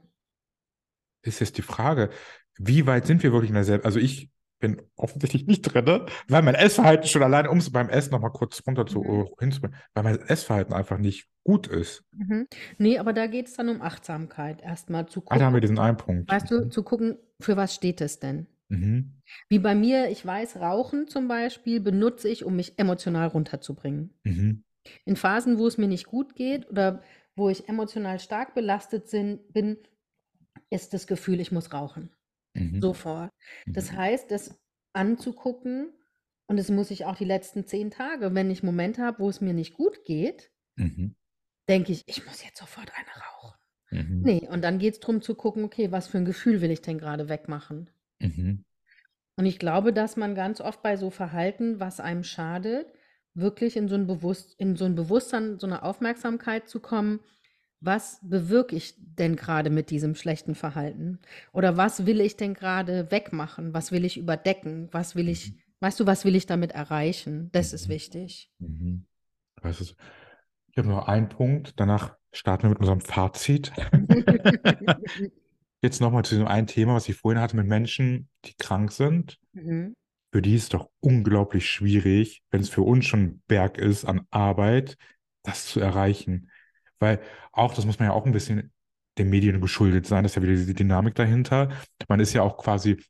Speaker 2: ist jetzt die Frage, wie weit sind wir wirklich in der Selbst... Also ich bin offensichtlich nicht drin, weil mein Essverhalten schon alleine, um es beim Essen nochmal kurz runter zu,
Speaker 1: Mhm.
Speaker 2: äh, hinzubringen, weil mein Essverhalten einfach nicht gut ist.
Speaker 1: Mhm. Nee, aber da geht es dann um Achtsamkeit. Erstmal zu
Speaker 2: Ah, da haben wir
Speaker 1: gucken,
Speaker 2: diesen einen Punkt.
Speaker 1: weißt du,
Speaker 2: Mhm.
Speaker 1: zu gucken, für was steht es denn?
Speaker 2: Mhm.
Speaker 1: Wie bei mir, ich weiß, Rauchen zum Beispiel benutze ich, um mich emotional runterzubringen.
Speaker 2: Mhm.
Speaker 1: In Phasen, wo es mir nicht gut geht oder wo ich emotional stark belastet sind, bin, ist das Gefühl, ich muss rauchen.
Speaker 2: Mhm.
Speaker 1: Sofort. Das
Speaker 2: Mhm.
Speaker 1: heißt, das anzugucken, und das muss ich auch die letzten zehn Tage, wenn ich Momente habe, wo es mir nicht gut geht,
Speaker 2: Mhm.
Speaker 1: denke ich, ich muss jetzt sofort eine rauchen.
Speaker 2: Mhm.
Speaker 1: Nee, und dann geht es darum zu gucken, okay, was für ein Gefühl will ich denn gerade wegmachen?
Speaker 2: Mhm.
Speaker 1: Und ich glaube, dass man ganz oft bei so Verhalten, was einem schadet, wirklich in so ein Bewusst in so ein Bewusstsein, so eine Aufmerksamkeit zu kommen, was bewirke ich denn gerade mit diesem schlechten Verhalten? Oder was will ich denn gerade wegmachen? Was will ich überdecken? Was will ich, weißt du, was will ich damit erreichen? Das ist
Speaker 2: Mhm.
Speaker 1: wichtig.
Speaker 2: Mhm. Das ist, ich habe nur einen Punkt, danach starten wir mit unserem Fazit. Jetzt nochmal zu diesem einen Thema, was ich vorhin hatte mit Menschen, die krank sind.
Speaker 1: Mhm.
Speaker 2: Für die ist es doch unglaublich schwierig, wenn es für uns schon ein Berg ist an Arbeit, das zu erreichen. Weil auch, das muss man ja auch ein bisschen den Medien geschuldet sein, das ist ja wieder diese Dynamik dahinter. Man ist ja auch quasi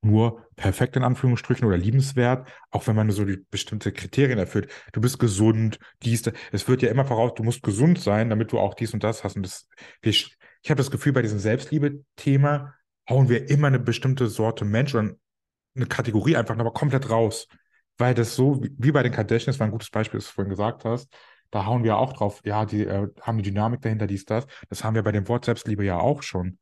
Speaker 2: nur perfekt in Anführungsstrichen oder liebenswert, auch wenn man so die bestimmte Kriterien erfüllt. Du bist gesund, dies, das. Es wird ja immer voraus, du musst gesund sein, damit du auch dies und das hast. Und das, wir, ich habe das Gefühl, bei diesem Selbstliebe-Thema hauen wir immer eine bestimmte Sorte Mensch oder eine Kategorie einfach nochmal komplett raus. Weil das so, wie bei den Kardashians, war ein gutes Beispiel, das du vorhin gesagt hast, da hauen wir auch drauf, ja, die äh, haben die Dynamik dahinter, dies, das. Das haben wir bei dem Wort Selbstliebe ja auch schon.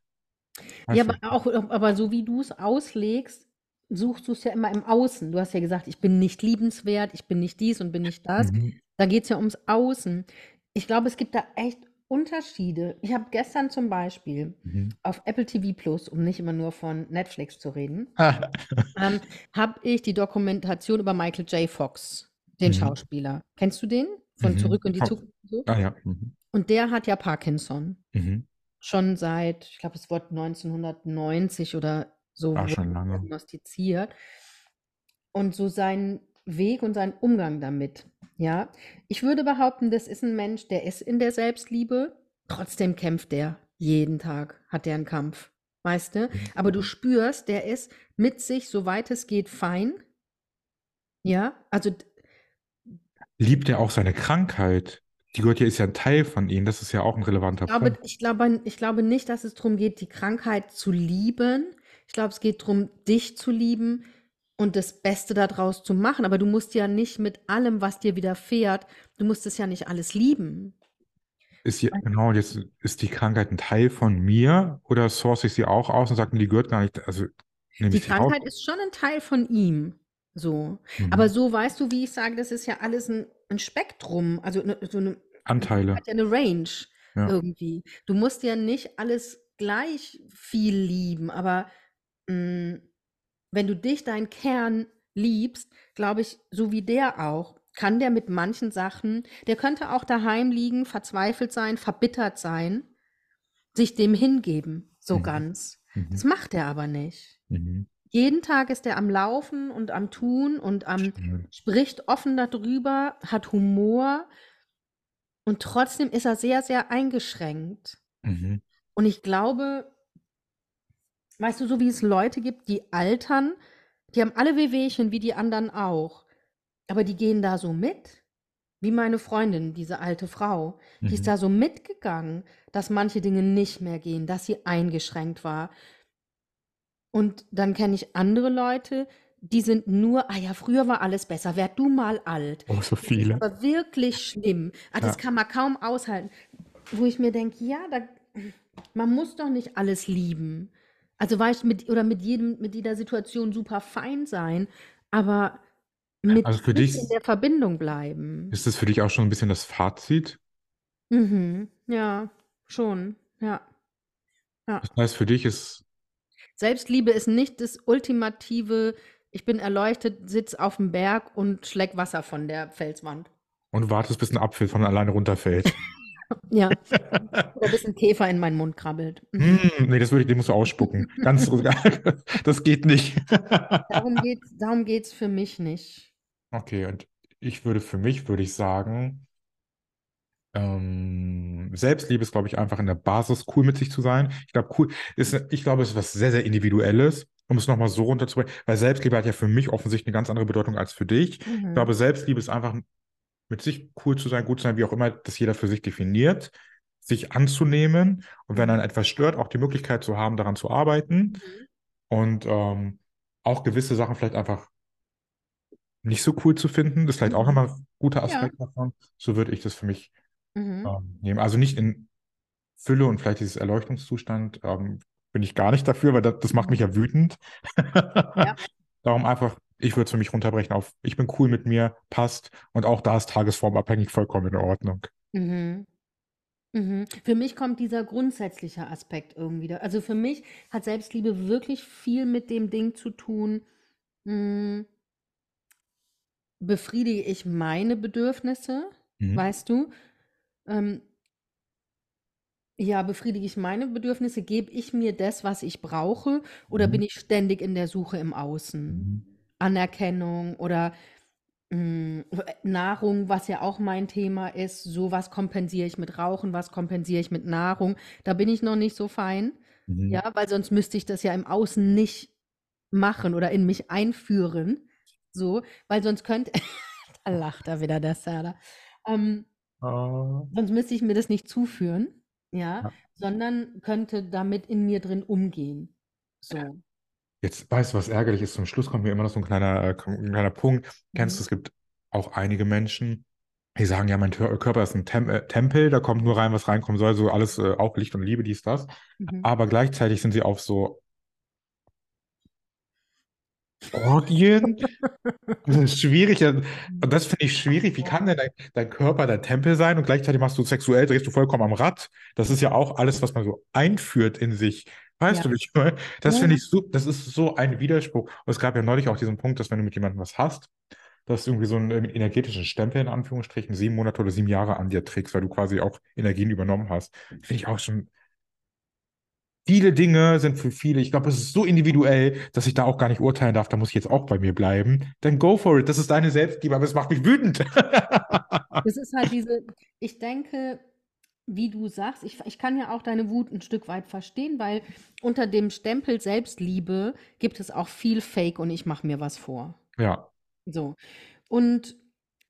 Speaker 1: Ja, aber auch, aber so wie du es auslegst, suchst du es ja immer im Außen. Du hast ja gesagt, ich bin nicht liebenswert, ich bin nicht dies und bin nicht das.
Speaker 2: Mhm.
Speaker 1: Da geht es ja ums Außen. Ich glaube, es gibt da echt Unterschiede. Ich habe gestern zum Beispiel
Speaker 2: Mhm.
Speaker 1: auf Apple TV Plus, um nicht immer nur von Netflix zu reden, ähm, habe ich die Dokumentation über Michael J. Fox, den
Speaker 2: Mhm.
Speaker 1: Schauspieler. Kennst du den? Von
Speaker 2: Mhm.
Speaker 1: Zurück in die. Zukunft. So?
Speaker 2: Ah ja. Mhm.
Speaker 1: Und der hat ja Parkinson.
Speaker 2: Mhm.
Speaker 1: Schon seit, ich glaube, es wurde 1990 oder so
Speaker 2: Ah, schon lange.
Speaker 1: diagnostiziert. Und so sein Weg und sein Umgang damit. Ja, ich würde behaupten, das ist ein Mensch, der ist in der Selbstliebe. Trotzdem kämpft der jeden Tag, hat der einen Kampf. Weißt du? Aber du spürst, der ist mit sich, soweit es geht, fein. Ja, also
Speaker 2: Liebt er auch seine Krankheit? Die gehört ja, ist ja ein Teil von ihm. Das ist ja auch ein
Speaker 1: ich
Speaker 2: relevanter
Speaker 1: glaube,
Speaker 2: Punkt.
Speaker 1: ich glaube, ich glaube nicht, dass es darum geht, die Krankheit zu lieben. Ich glaube, es geht darum, dich zu lieben und das Beste daraus zu machen. Aber du musst ja nicht mit allem, was dir widerfährt, du musst es ja nicht alles lieben.
Speaker 2: ist hier, genau, jetzt ist die Krankheit ein Teil von mir oder source ich sie auch aus und sage mir, die gehört gar nicht, also nehme
Speaker 1: Die? Krankheit ist schon ein Teil von ihm. So.
Speaker 2: Mhm.
Speaker 1: Aber so weißt du, wie ich sage, das ist ja alles ein, ein Spektrum. Also ne, so eine,
Speaker 2: Anteile.
Speaker 1: hat ja eine Range
Speaker 2: Ja.
Speaker 1: irgendwie. Du musst ja nicht alles gleich viel lieben, aber mh, wenn du dich, deinen Kern liebst, glaube ich, so wie der auch, kann der mit manchen Sachen, der könnte auch daheim liegen, verzweifelt sein, verbittert sein, sich dem hingeben, so
Speaker 2: Mhm.
Speaker 1: ganz.
Speaker 2: Mhm.
Speaker 1: Das macht er aber nicht.
Speaker 2: Mhm.
Speaker 1: Jeden Tag ist er am Laufen und am Tun und am
Speaker 2: Stimmt.
Speaker 1: spricht offen darüber, hat Humor und trotzdem ist er sehr, sehr eingeschränkt.
Speaker 2: Mhm.
Speaker 1: Und ich glaube, weißt du, so wie es Leute gibt, die altern, die haben alle Wehwehchen wie die anderen auch, aber die gehen da so mit, wie meine Freundin, diese alte Frau, die
Speaker 2: Mhm.
Speaker 1: ist da so mitgegangen, dass manche Dinge nicht mehr gehen, dass sie eingeschränkt war. Und dann kenne ich andere Leute, die sind nur, ah ja, früher war alles besser, werd du mal alt.
Speaker 2: Oh, so
Speaker 1: Das ist
Speaker 2: viele.
Speaker 1: aber wirklich schlimm. Ah, das
Speaker 2: Ja.
Speaker 1: kann man kaum aushalten. Wo ich mir denke, ja, da, man muss doch nicht alles lieben. Also weißt du, mit, oder mit jedem, mit jeder Situation super fein sein, aber mit
Speaker 2: Also für dich
Speaker 1: in der Verbindung bleiben.
Speaker 2: ist das für dich auch schon ein bisschen das Fazit?
Speaker 1: Mhm. Ja, schon. Ja. Ja.
Speaker 2: Das heißt, für dich ist,
Speaker 1: Selbstliebe ist nicht das ultimative, ich bin erleuchtet, sitz auf dem Berg und schleck Wasser von der Felswand.
Speaker 2: und wartest, bis ein Apfel von alleine runterfällt.
Speaker 1: Ja. Oder bis ein Käfer in meinen Mund krabbelt.
Speaker 2: Hm, nee, das würde ich, den musst du ausspucken. Ganz, das geht nicht.
Speaker 1: Darum geht's, darum geht's für mich nicht.
Speaker 2: Okay, und ich würde für mich, würde ich sagen, ähm, Selbstliebe ist, glaube ich, einfach in der Basis cool mit sich zu sein. Ich glaube, cool ist, ich glaube, es ist was sehr, sehr Individuelles, um es nochmal so runterzubringen, weil Selbstliebe hat ja für mich offensichtlich eine ganz andere Bedeutung als für dich. Ich
Speaker 1: Mhm.
Speaker 2: glaube, Selbstliebe ist einfach mit sich cool zu sein, gut zu sein, wie auch immer das jeder für sich definiert, sich anzunehmen und wenn dann etwas stört, auch die Möglichkeit zu haben, daran zu arbeiten
Speaker 1: Mhm.
Speaker 2: und ähm, auch gewisse Sachen vielleicht einfach nicht so cool zu finden. Das ist vielleicht auch
Speaker 1: Mhm.
Speaker 2: nochmal ein guter
Speaker 1: Ja.
Speaker 2: Aspekt davon. So würde ich das für mich
Speaker 1: Mhm.
Speaker 2: ähm, nehmen. Also nicht in Fülle und vielleicht dieses Erleuchtungszustand ähm, bin ich gar nicht dafür, weil das, das macht mich ja wütend.
Speaker 1: Ja.
Speaker 2: Darum einfach, ich würde es für mich runterbrechen auf, ich bin cool mit mir, passt und auch da ist tagesformabhängig vollkommen in Ordnung.
Speaker 1: Mhm. Mhm. Für mich kommt dieser grundsätzliche Aspekt irgendwie da. Also für mich hat Selbstliebe wirklich viel mit dem Ding zu tun, mh, befriedige ich meine Bedürfnisse,
Speaker 2: Mhm.
Speaker 1: weißt du? Ähm, ja, befriedige ich meine Bedürfnisse, gebe ich mir das, was ich brauche, oder
Speaker 2: Mhm.
Speaker 1: bin ich ständig in der Suche im Außen? Anerkennung oder mh, Nahrung, was ja auch mein Thema ist. So was kompensiere ich mit Rauchen, was kompensiere ich mit Nahrung. Da bin ich noch nicht so fein.
Speaker 2: Mhm.
Speaker 1: Ja, weil sonst müsste ich das ja im Außen nicht machen oder in mich einführen. So, weil sonst könnte, da lacht er wieder, der Serda. Ähm,
Speaker 2: Ah.
Speaker 1: sonst müsste ich mir das nicht zuführen, ja,
Speaker 2: Ja.
Speaker 1: sondern könnte damit in mir drin umgehen. So.
Speaker 2: Jetzt weißt du, was ärgerlich ist. Zum Schluss kommt mir immer noch so ein kleiner, äh, ein kleiner Punkt. Kennst du,
Speaker 1: Mhm.
Speaker 2: es gibt auch einige Menschen, die sagen, ja, mein Körper ist ein Tem äh, Tempel, da kommt nur rein, was reinkommen soll, so alles, äh, auch Licht und Liebe, dies, das.
Speaker 1: Mhm.
Speaker 2: Aber gleichzeitig sind sie auf so Orgien. Das ist schwierig. Und das finde ich schwierig. Wie kann denn dein, dein Körper dein Tempel sein und gleichzeitig machst du sexuell, drehst du vollkommen am Rad? Das ist ja auch alles, was man so einführt in sich. Weißt
Speaker 1: Ja.
Speaker 2: du, wie ich meine? Das
Speaker 1: Ja,
Speaker 2: finde ich so, das ist so ein Widerspruch. Und es gab ja neulich auch diesen Punkt, dass wenn du mit jemandem was hast, dass du irgendwie so einen äh, energetischen Stempel in Anführungsstrichen sieben Monate oder sieben Jahre an dir trägst, weil du quasi auch Energien übernommen hast. Finde ich auch schon. Viele Dinge sind für viele, ich glaube, es ist so individuell, dass ich da auch gar nicht urteilen darf. Da muss ich jetzt auch bei mir bleiben. Dann go for it. Das ist deine Selbstliebe, aber es macht mich wütend.
Speaker 1: Das ist halt diese, ich denke, wie du sagst, ich, ich kann ja auch deine Wut ein Stück weit verstehen, weil unter dem Stempel Selbstliebe gibt es auch viel Fake und ich mache mir was vor.
Speaker 2: Ja,
Speaker 1: So. Und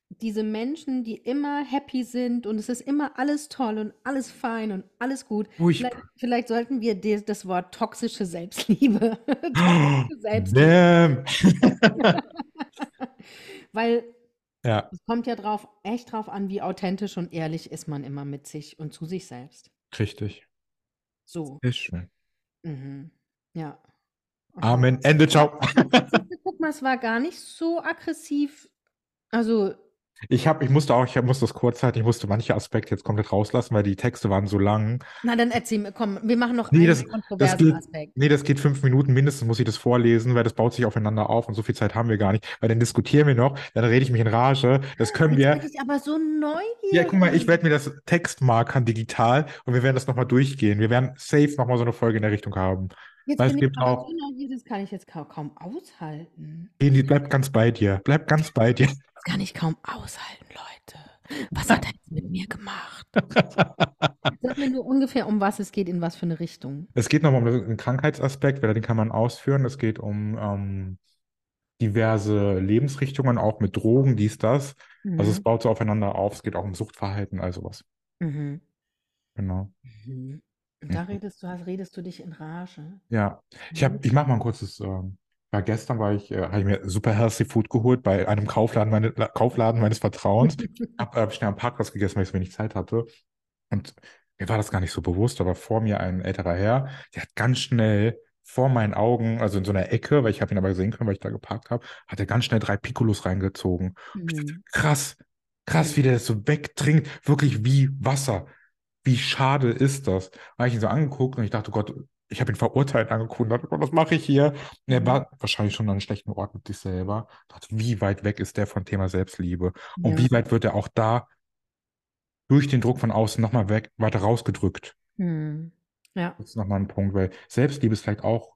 Speaker 1: diese Menschen, die immer happy sind und es ist immer alles toll und alles fein und alles gut. Vielleicht, vielleicht sollten wir de- das Wort toxische Selbstliebe, toxische Selbstliebe, weil
Speaker 2: Ja,
Speaker 1: Es kommt ja drauf, echt drauf an, wie authentisch und ehrlich ist man immer mit sich und zu sich selbst.
Speaker 2: richtig.
Speaker 1: So.
Speaker 2: Sehr schön.
Speaker 1: Mhm. Ja.
Speaker 2: Amen. Ende. Ciao.
Speaker 1: Guck mal, es war gar nicht so aggressiv. Also,
Speaker 2: Ich habe, ich musste auch, ich musste das kurz halten, ich musste manche Aspekte jetzt komplett rauslassen, weil die Texte waren so lang.
Speaker 1: na dann erzähl mir, komm, wir machen noch
Speaker 2: Nee,
Speaker 1: einen
Speaker 2: das- Das
Speaker 1: kontroversen
Speaker 2: geht,
Speaker 1: Aspekt.
Speaker 2: nee, das geht fünf Minuten mindestens, muss ich das vorlesen, weil das baut sich aufeinander auf und so viel Zeit haben wir gar nicht. Weil dann diskutieren wir noch, dann rede ich mich in Rage. Das können
Speaker 1: Jetzt
Speaker 2: wir.
Speaker 1: bin ich aber so neugierig.
Speaker 2: Ja, guck mal, ich werde mir das Text markern digital und wir werden das nochmal durchgehen. Wir werden safe nochmal so eine Folge in der Richtung haben.
Speaker 1: Jetzt
Speaker 2: weil es gibt auch-
Speaker 1: neugierig, das kann ich jetzt kaum, aushalten.
Speaker 2: Bleib ganz bei dir. Bleib ganz bei dir.
Speaker 1: Kann ich kaum aushalten, Leute. Was hat er jetzt mit mir gemacht? Sag mir nur ungefähr, um was es geht, in was für eine Richtung.
Speaker 2: Es geht nochmal um den Krankheitsaspekt, weil den kann man ausführen. Es geht um ähm, diverse Lebensrichtungen, auch mit Drogen, dies, das. Also es
Speaker 1: Mhm.
Speaker 2: baut so aufeinander auf. Es geht auch um Suchtverhalten, also was.
Speaker 1: Mhm.
Speaker 2: Genau.
Speaker 1: Mhm. Und da
Speaker 2: Mhm.
Speaker 1: redest du, redest du dich in Rage.
Speaker 2: Ja, ich habe, ich mache mal ein kurzes. Ähm, ja, gestern war ich, äh, habe ich mir super healthy Food geholt bei einem Kaufladen, meine, La- Kaufladen meines Vertrauens. Hab äh, schnell am Parkplatz gegessen, weil ich so wenig Zeit hatte. Und mir war das gar nicht so bewusst, aber vor mir ein älterer Herr, der hat ganz schnell vor meinen Augen, also in so einer Ecke, weil ich habe ihn aber sehen können, weil ich da geparkt habe, hat er ganz schnell drei Piccolos reingezogen. Ich dachte,
Speaker 1: Mhm.
Speaker 2: krass, krass,
Speaker 1: Mhm.
Speaker 2: wie der das so wegtrinkt, wirklich wie Wasser. Wie schade ist das? Da habe ich ihn so angeguckt und ich dachte, Gott, ich habe ihn verurteilt angeguckt und dachte, was mache ich hier? Und er
Speaker 1: Mhm.
Speaker 2: war wahrscheinlich schon an einem schlechten Ort mit sich selber. Dachte, wie weit weg ist der von Thema Selbstliebe? Und
Speaker 1: Ja.
Speaker 2: wie weit wird er auch da durch den Druck von außen nochmal weg, weiter rausgedrückt?
Speaker 1: Mhm. Ja.
Speaker 2: Das ist nochmal ein Punkt, weil Selbstliebe ist vielleicht auch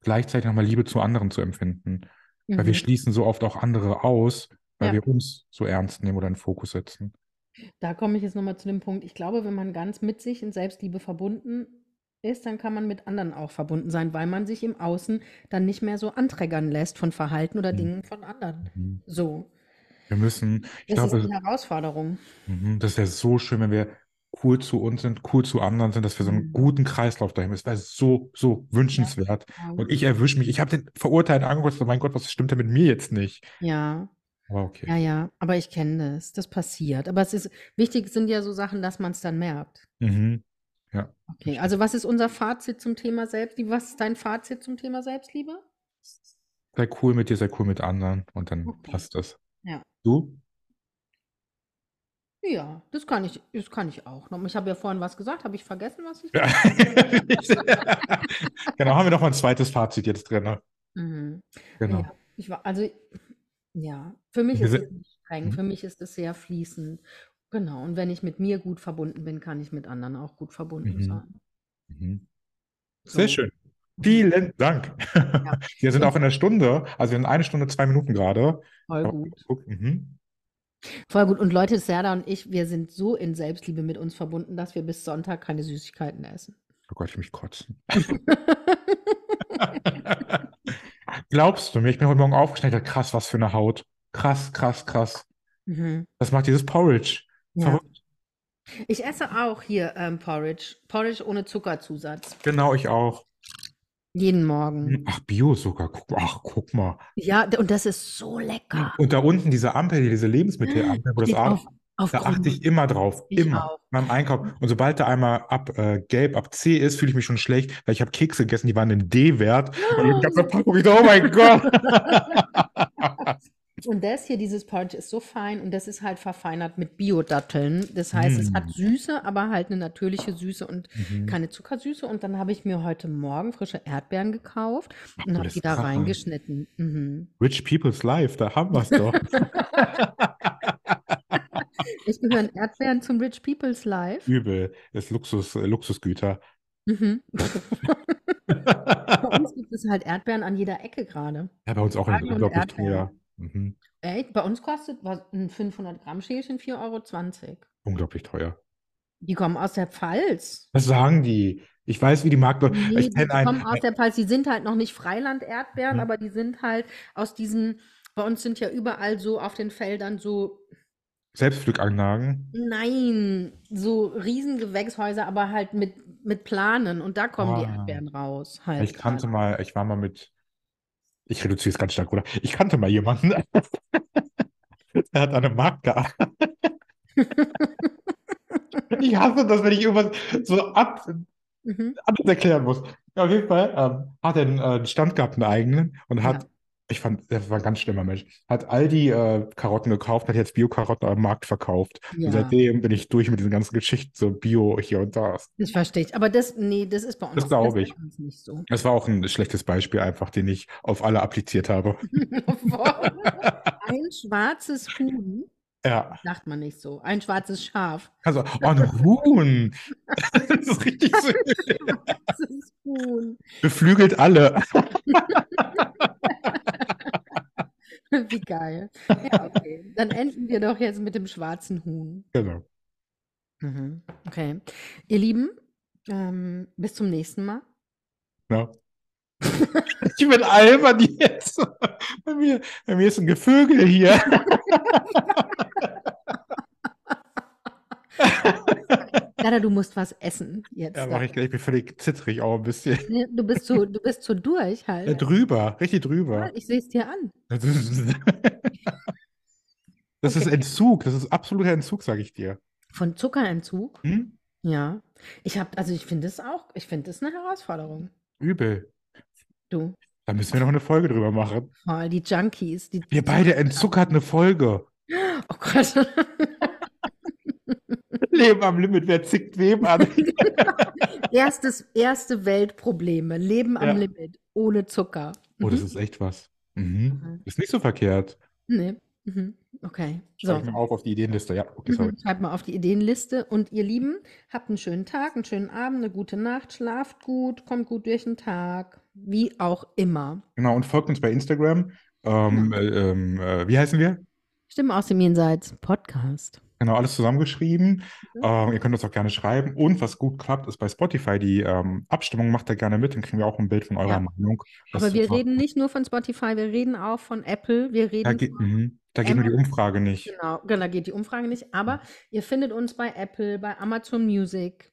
Speaker 2: gleichzeitig nochmal Liebe zu anderen zu empfinden. Weil wir
Speaker 1: Mhm.
Speaker 2: schließen so oft auch andere aus, weil
Speaker 1: Ja.
Speaker 2: wir uns so ernst nehmen oder in den Fokus setzen.
Speaker 1: Da komme ich jetzt nochmal zu dem Punkt. Ich glaube, wenn man ganz mit sich in Selbstliebe verbunden ist, dann kann man mit anderen auch verbunden sein, weil man sich im Außen dann nicht mehr so anträgern lässt von Verhalten oder
Speaker 2: Mhm.
Speaker 1: Dingen von anderen.
Speaker 2: Mhm.
Speaker 1: So.
Speaker 2: Wir müssen, ich
Speaker 1: Das ist
Speaker 2: glaube,
Speaker 1: die Herausforderung.
Speaker 2: Mhm, Das wäre so schön, wenn wir cool zu uns sind, cool zu anderen sind, dass wir so einen
Speaker 1: Mhm.
Speaker 2: guten Kreislauf dahin. Das wäre so, so wünschenswert. Und ich erwische mich. Ich habe den verurteilt angeguckt, mein Gott, was stimmt denn mit mir jetzt nicht?
Speaker 1: Ja,
Speaker 2: Aber okay.
Speaker 1: ja, ja. Aber ich kenne das. Das passiert. Aber es ist wichtig, sind ja so Sachen, dass man es dann merkt.
Speaker 2: Mhm. Ja.
Speaker 1: Okay, also was ist unser Fazit zum Thema Selbstliebe? Was ist dein Fazit zum Thema Selbstliebe?
Speaker 2: Sei cool mit dir, sei cool mit anderen und dann
Speaker 1: Okay.
Speaker 2: passt das.
Speaker 1: Ja.
Speaker 2: Du?
Speaker 1: Ja, das kann ich, das kann ich auch. noch. Ich habe ja vorhin was gesagt, habe ich vergessen, was ich
Speaker 2: Ja. Genau, haben wir noch mal ein zweites Fazit jetzt drin. ne?
Speaker 1: Mhm.
Speaker 2: Genau.
Speaker 1: Ja, ich war, also, ja, für mich
Speaker 2: Wir
Speaker 1: ist es
Speaker 2: sind-
Speaker 1: nicht streng,
Speaker 2: Mhm.
Speaker 1: für mich ist es sehr fließend. Genau, und wenn ich mit mir gut verbunden bin, kann ich mit anderen auch gut verbunden
Speaker 2: Mhm.
Speaker 1: sein.
Speaker 2: Mhm. Sehr
Speaker 1: So.
Speaker 2: schön. Vielen Dank. Wir sind
Speaker 1: Und-
Speaker 2: auch in der Stunde, also in eine Stunde, zwei Minuten gerade.
Speaker 1: Voll
Speaker 2: Aber-
Speaker 1: gut.
Speaker 2: Mhm.
Speaker 1: Voll gut. Und Leute, Serda und ich, wir sind so in Selbstliebe mit uns verbunden, dass wir bis Sonntag keine Süßigkeiten essen.
Speaker 2: Oh Gott, ich mich kotzen. Glaubst du mir, ich bin heute Morgen dachte, krass, was für eine Haut. Krass, krass, krass.
Speaker 1: Mhm.
Speaker 2: Das macht dieses Porridge.
Speaker 1: Ja.
Speaker 2: Verrückt.
Speaker 1: Ich esse auch hier ähm, Porridge. Porridge ohne Zuckerzusatz.
Speaker 2: Genau, ich auch.
Speaker 1: Jeden Morgen.
Speaker 2: Ach, Bio-Zucker. Guck, ach, guck mal.
Speaker 1: Ja, und das ist so lecker.
Speaker 2: Und da unten diese Ampel, diese Lebensmittelampel, wo das
Speaker 1: auf, auf
Speaker 2: da achte
Speaker 1: grün.
Speaker 2: ich immer drauf.
Speaker 1: Ich
Speaker 2: Immer.
Speaker 1: auch.
Speaker 2: Beim Einkauf. Und sobald da einmal ab äh, gelb, ab C ist, fühle ich mich schon schlecht, weil ich habe Kekse gegessen, die waren in D-Wert. Und ganze Packung, ich so, oh mein Gott.
Speaker 1: Und das hier, dieses Porridge, ist so fein und das ist halt verfeinert mit Bio-Datteln. Das heißt, es hat
Speaker 2: Mm.
Speaker 1: Süße, aber halt eine natürliche Süße und
Speaker 2: Mhm.
Speaker 1: keine Zuckersüße. Und dann habe ich mir heute Morgen frische Erdbeeren gekauft und
Speaker 2: du
Speaker 1: habe die da
Speaker 2: krachen.
Speaker 1: reingeschnitten. Mhm.
Speaker 2: Rich People's Life, da haben wir es doch.
Speaker 1: Ich gehören Erdbeeren zum Rich People's Life.
Speaker 2: Übel. Das ist Luxus, äh, Luxusgüter.
Speaker 1: Mhm. Bei uns gibt es halt Erdbeeren an jeder Ecke gerade.
Speaker 2: Ja, bei uns auch in unglaublich
Speaker 1: Erdbeeren.
Speaker 2: teuer. Mhm.
Speaker 1: Echt? Bei uns kostet was, ein 500 Gramm Schälchen 4,20 Euro.
Speaker 2: Unglaublich teuer.
Speaker 1: Die kommen aus der Pfalz.
Speaker 2: Was sagen die? Ich weiß, wie die Marktleute.
Speaker 1: Nee,
Speaker 2: ich
Speaker 1: die
Speaker 2: einen.
Speaker 1: kommen aus der Pfalz. Die sind halt noch nicht Freiland-Erdbeeren,
Speaker 2: Mhm.
Speaker 1: aber die sind halt aus diesen, bei uns sind ja überall so auf den Feldern so,
Speaker 2: Selbstpflückanlagen.
Speaker 1: nein, so Riesengewächshäuser, aber halt mit, mit Planen. Und da kommen die
Speaker 2: Ah.
Speaker 1: Erdbeeren raus. Halt
Speaker 2: Ich kannte
Speaker 1: gerade.
Speaker 2: mal, ich war mal mit. Ich reduziere es ganz stark, oder? Ich kannte mal jemanden. Er hat eine Markt gearbeitet. Ich hasse das, wenn ich irgendwas so ab,
Speaker 1: Mhm.
Speaker 2: anders erklären muss. Auf jeden Fall ähm, hat er einen, äh, Stand gehabt, einen eigenen, und hat,
Speaker 1: Ja.
Speaker 2: Ich fand, der war ein ganz schlimmer Mensch, hat all die äh, Karotten gekauft, hat jetzt Bio-Karotten am Markt verkauft. Und
Speaker 1: Ja.
Speaker 2: seitdem bin ich durch mit diesen ganzen Geschichten, so Bio hier und da.
Speaker 1: Das verstehe ich. Aber das, nee, das ist bei uns,
Speaker 2: Das glaube ich.
Speaker 1: nicht so.
Speaker 2: Das war auch ein schlechtes Beispiel einfach, den ich auf alle appliziert habe.
Speaker 1: Ein schwarzes Huhn,
Speaker 2: Ja,
Speaker 1: sagt man nicht so. Ein schwarzes Schaf.
Speaker 2: also, oh, ein Huhn. Das ist richtig so.
Speaker 1: Schwarzes Huhn.
Speaker 2: Beflügelt alle.
Speaker 1: Wie geil. Ja, okay. Dann enden wir doch jetzt mit dem schwarzen Huhn.
Speaker 2: Genau.
Speaker 1: Mhm. Okay. Ihr Lieben, ähm, bis zum nächsten Mal.
Speaker 2: Ja. Ich bin albern jetzt. Bei mir, bei mir ist ein Gevögel hier.
Speaker 1: Dada, du musst was essen jetzt.
Speaker 2: Ja, mache ich gleich. Ich bin völlig zittrig auch ein bisschen.
Speaker 1: Nee, Du bist so, du bist so durch
Speaker 2: Ja,
Speaker 1: halt.
Speaker 2: drüber, richtig
Speaker 1: Ja,
Speaker 2: drüber.
Speaker 1: ich sehe es dir an.
Speaker 2: Das ist, das ist
Speaker 1: Okay.
Speaker 2: Entzug. Das ist absoluter Entzug, sage ich dir.
Speaker 1: Von Zuckerentzug?
Speaker 2: Hm?
Speaker 1: Ja. Ich habe, also ich finde es auch, ich finde es eine Herausforderung.
Speaker 2: Übel.
Speaker 1: Du,
Speaker 2: Da müssen wir noch eine Folge drüber machen.
Speaker 1: allem die Junkies, die
Speaker 2: Wir beide Entzug hat eine Folge.
Speaker 1: Oh Gott.
Speaker 2: Leben am Limit, wer zickt wem an?
Speaker 1: Erstes, erste Weltprobleme. Leben am
Speaker 2: Ja.
Speaker 1: Limit. Ohne Zucker.
Speaker 2: Oh, das
Speaker 1: Mhm.
Speaker 2: ist echt was. Mhm.
Speaker 1: Mhm.
Speaker 2: Ist nicht so verkehrt.
Speaker 1: Nee. Mhm. Okay. So.
Speaker 2: Schreib mir auf auf die Ideenliste. Ja, okay, sorry.
Speaker 1: Mhm. Schreibt mal auf die Ideenliste. Und ihr Lieben, habt einen schönen Tag, einen schönen Abend, eine gute Nacht, schlaft gut, kommt gut durch den Tag. Wie auch immer.
Speaker 2: Genau, und folgt uns bei Instagram. Ähm, äh, ähm, äh, wie heißen wir?
Speaker 1: Stimmen aus dem Jenseits Podcast.
Speaker 2: Genau, alles zusammengeschrieben.
Speaker 1: Mhm.
Speaker 2: Ähm, ihr könnt uns auch gerne schreiben. Und was gut klappt, ist bei Spotify die ähm, Abstimmung. Macht da gerne mit, dann kriegen wir auch ein Bild von eurer
Speaker 1: Ja.
Speaker 2: Meinung. Das
Speaker 1: Aber wir
Speaker 2: super.
Speaker 1: reden nicht nur von Spotify, wir reden auch von Apple, wir
Speaker 2: Da,
Speaker 1: reden
Speaker 2: geht,
Speaker 1: von
Speaker 2: mhm, da geht nur die Umfrage nicht.
Speaker 1: Genau, genau, da geht die Umfrage nicht. Aber ihr findet uns bei Apple, bei Amazon Music,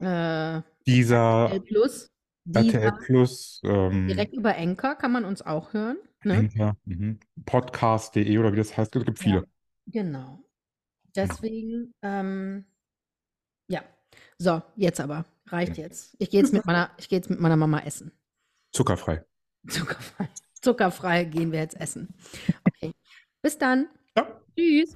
Speaker 1: äh,
Speaker 2: Dieser
Speaker 1: RTL Plus,
Speaker 2: RTL
Speaker 1: Deezer,
Speaker 2: Plus, ähm,
Speaker 1: direkt über Anchor kann man uns auch hören. Ne?
Speaker 2: Mhm, Podcast.de oder wie das heißt. Es gibt viele.
Speaker 1: Genau. Deswegen, ähm, ja. So, jetzt aber. Reicht jetzt. Ich gehe jetzt mit meiner, ich gehe jetzt mit meiner Mama essen.
Speaker 2: Zuckerfrei.
Speaker 1: Zuckerfrei. Zuckerfrei gehen wir jetzt essen. Okay. Bis dann.
Speaker 2: Ja.
Speaker 1: Tschüss.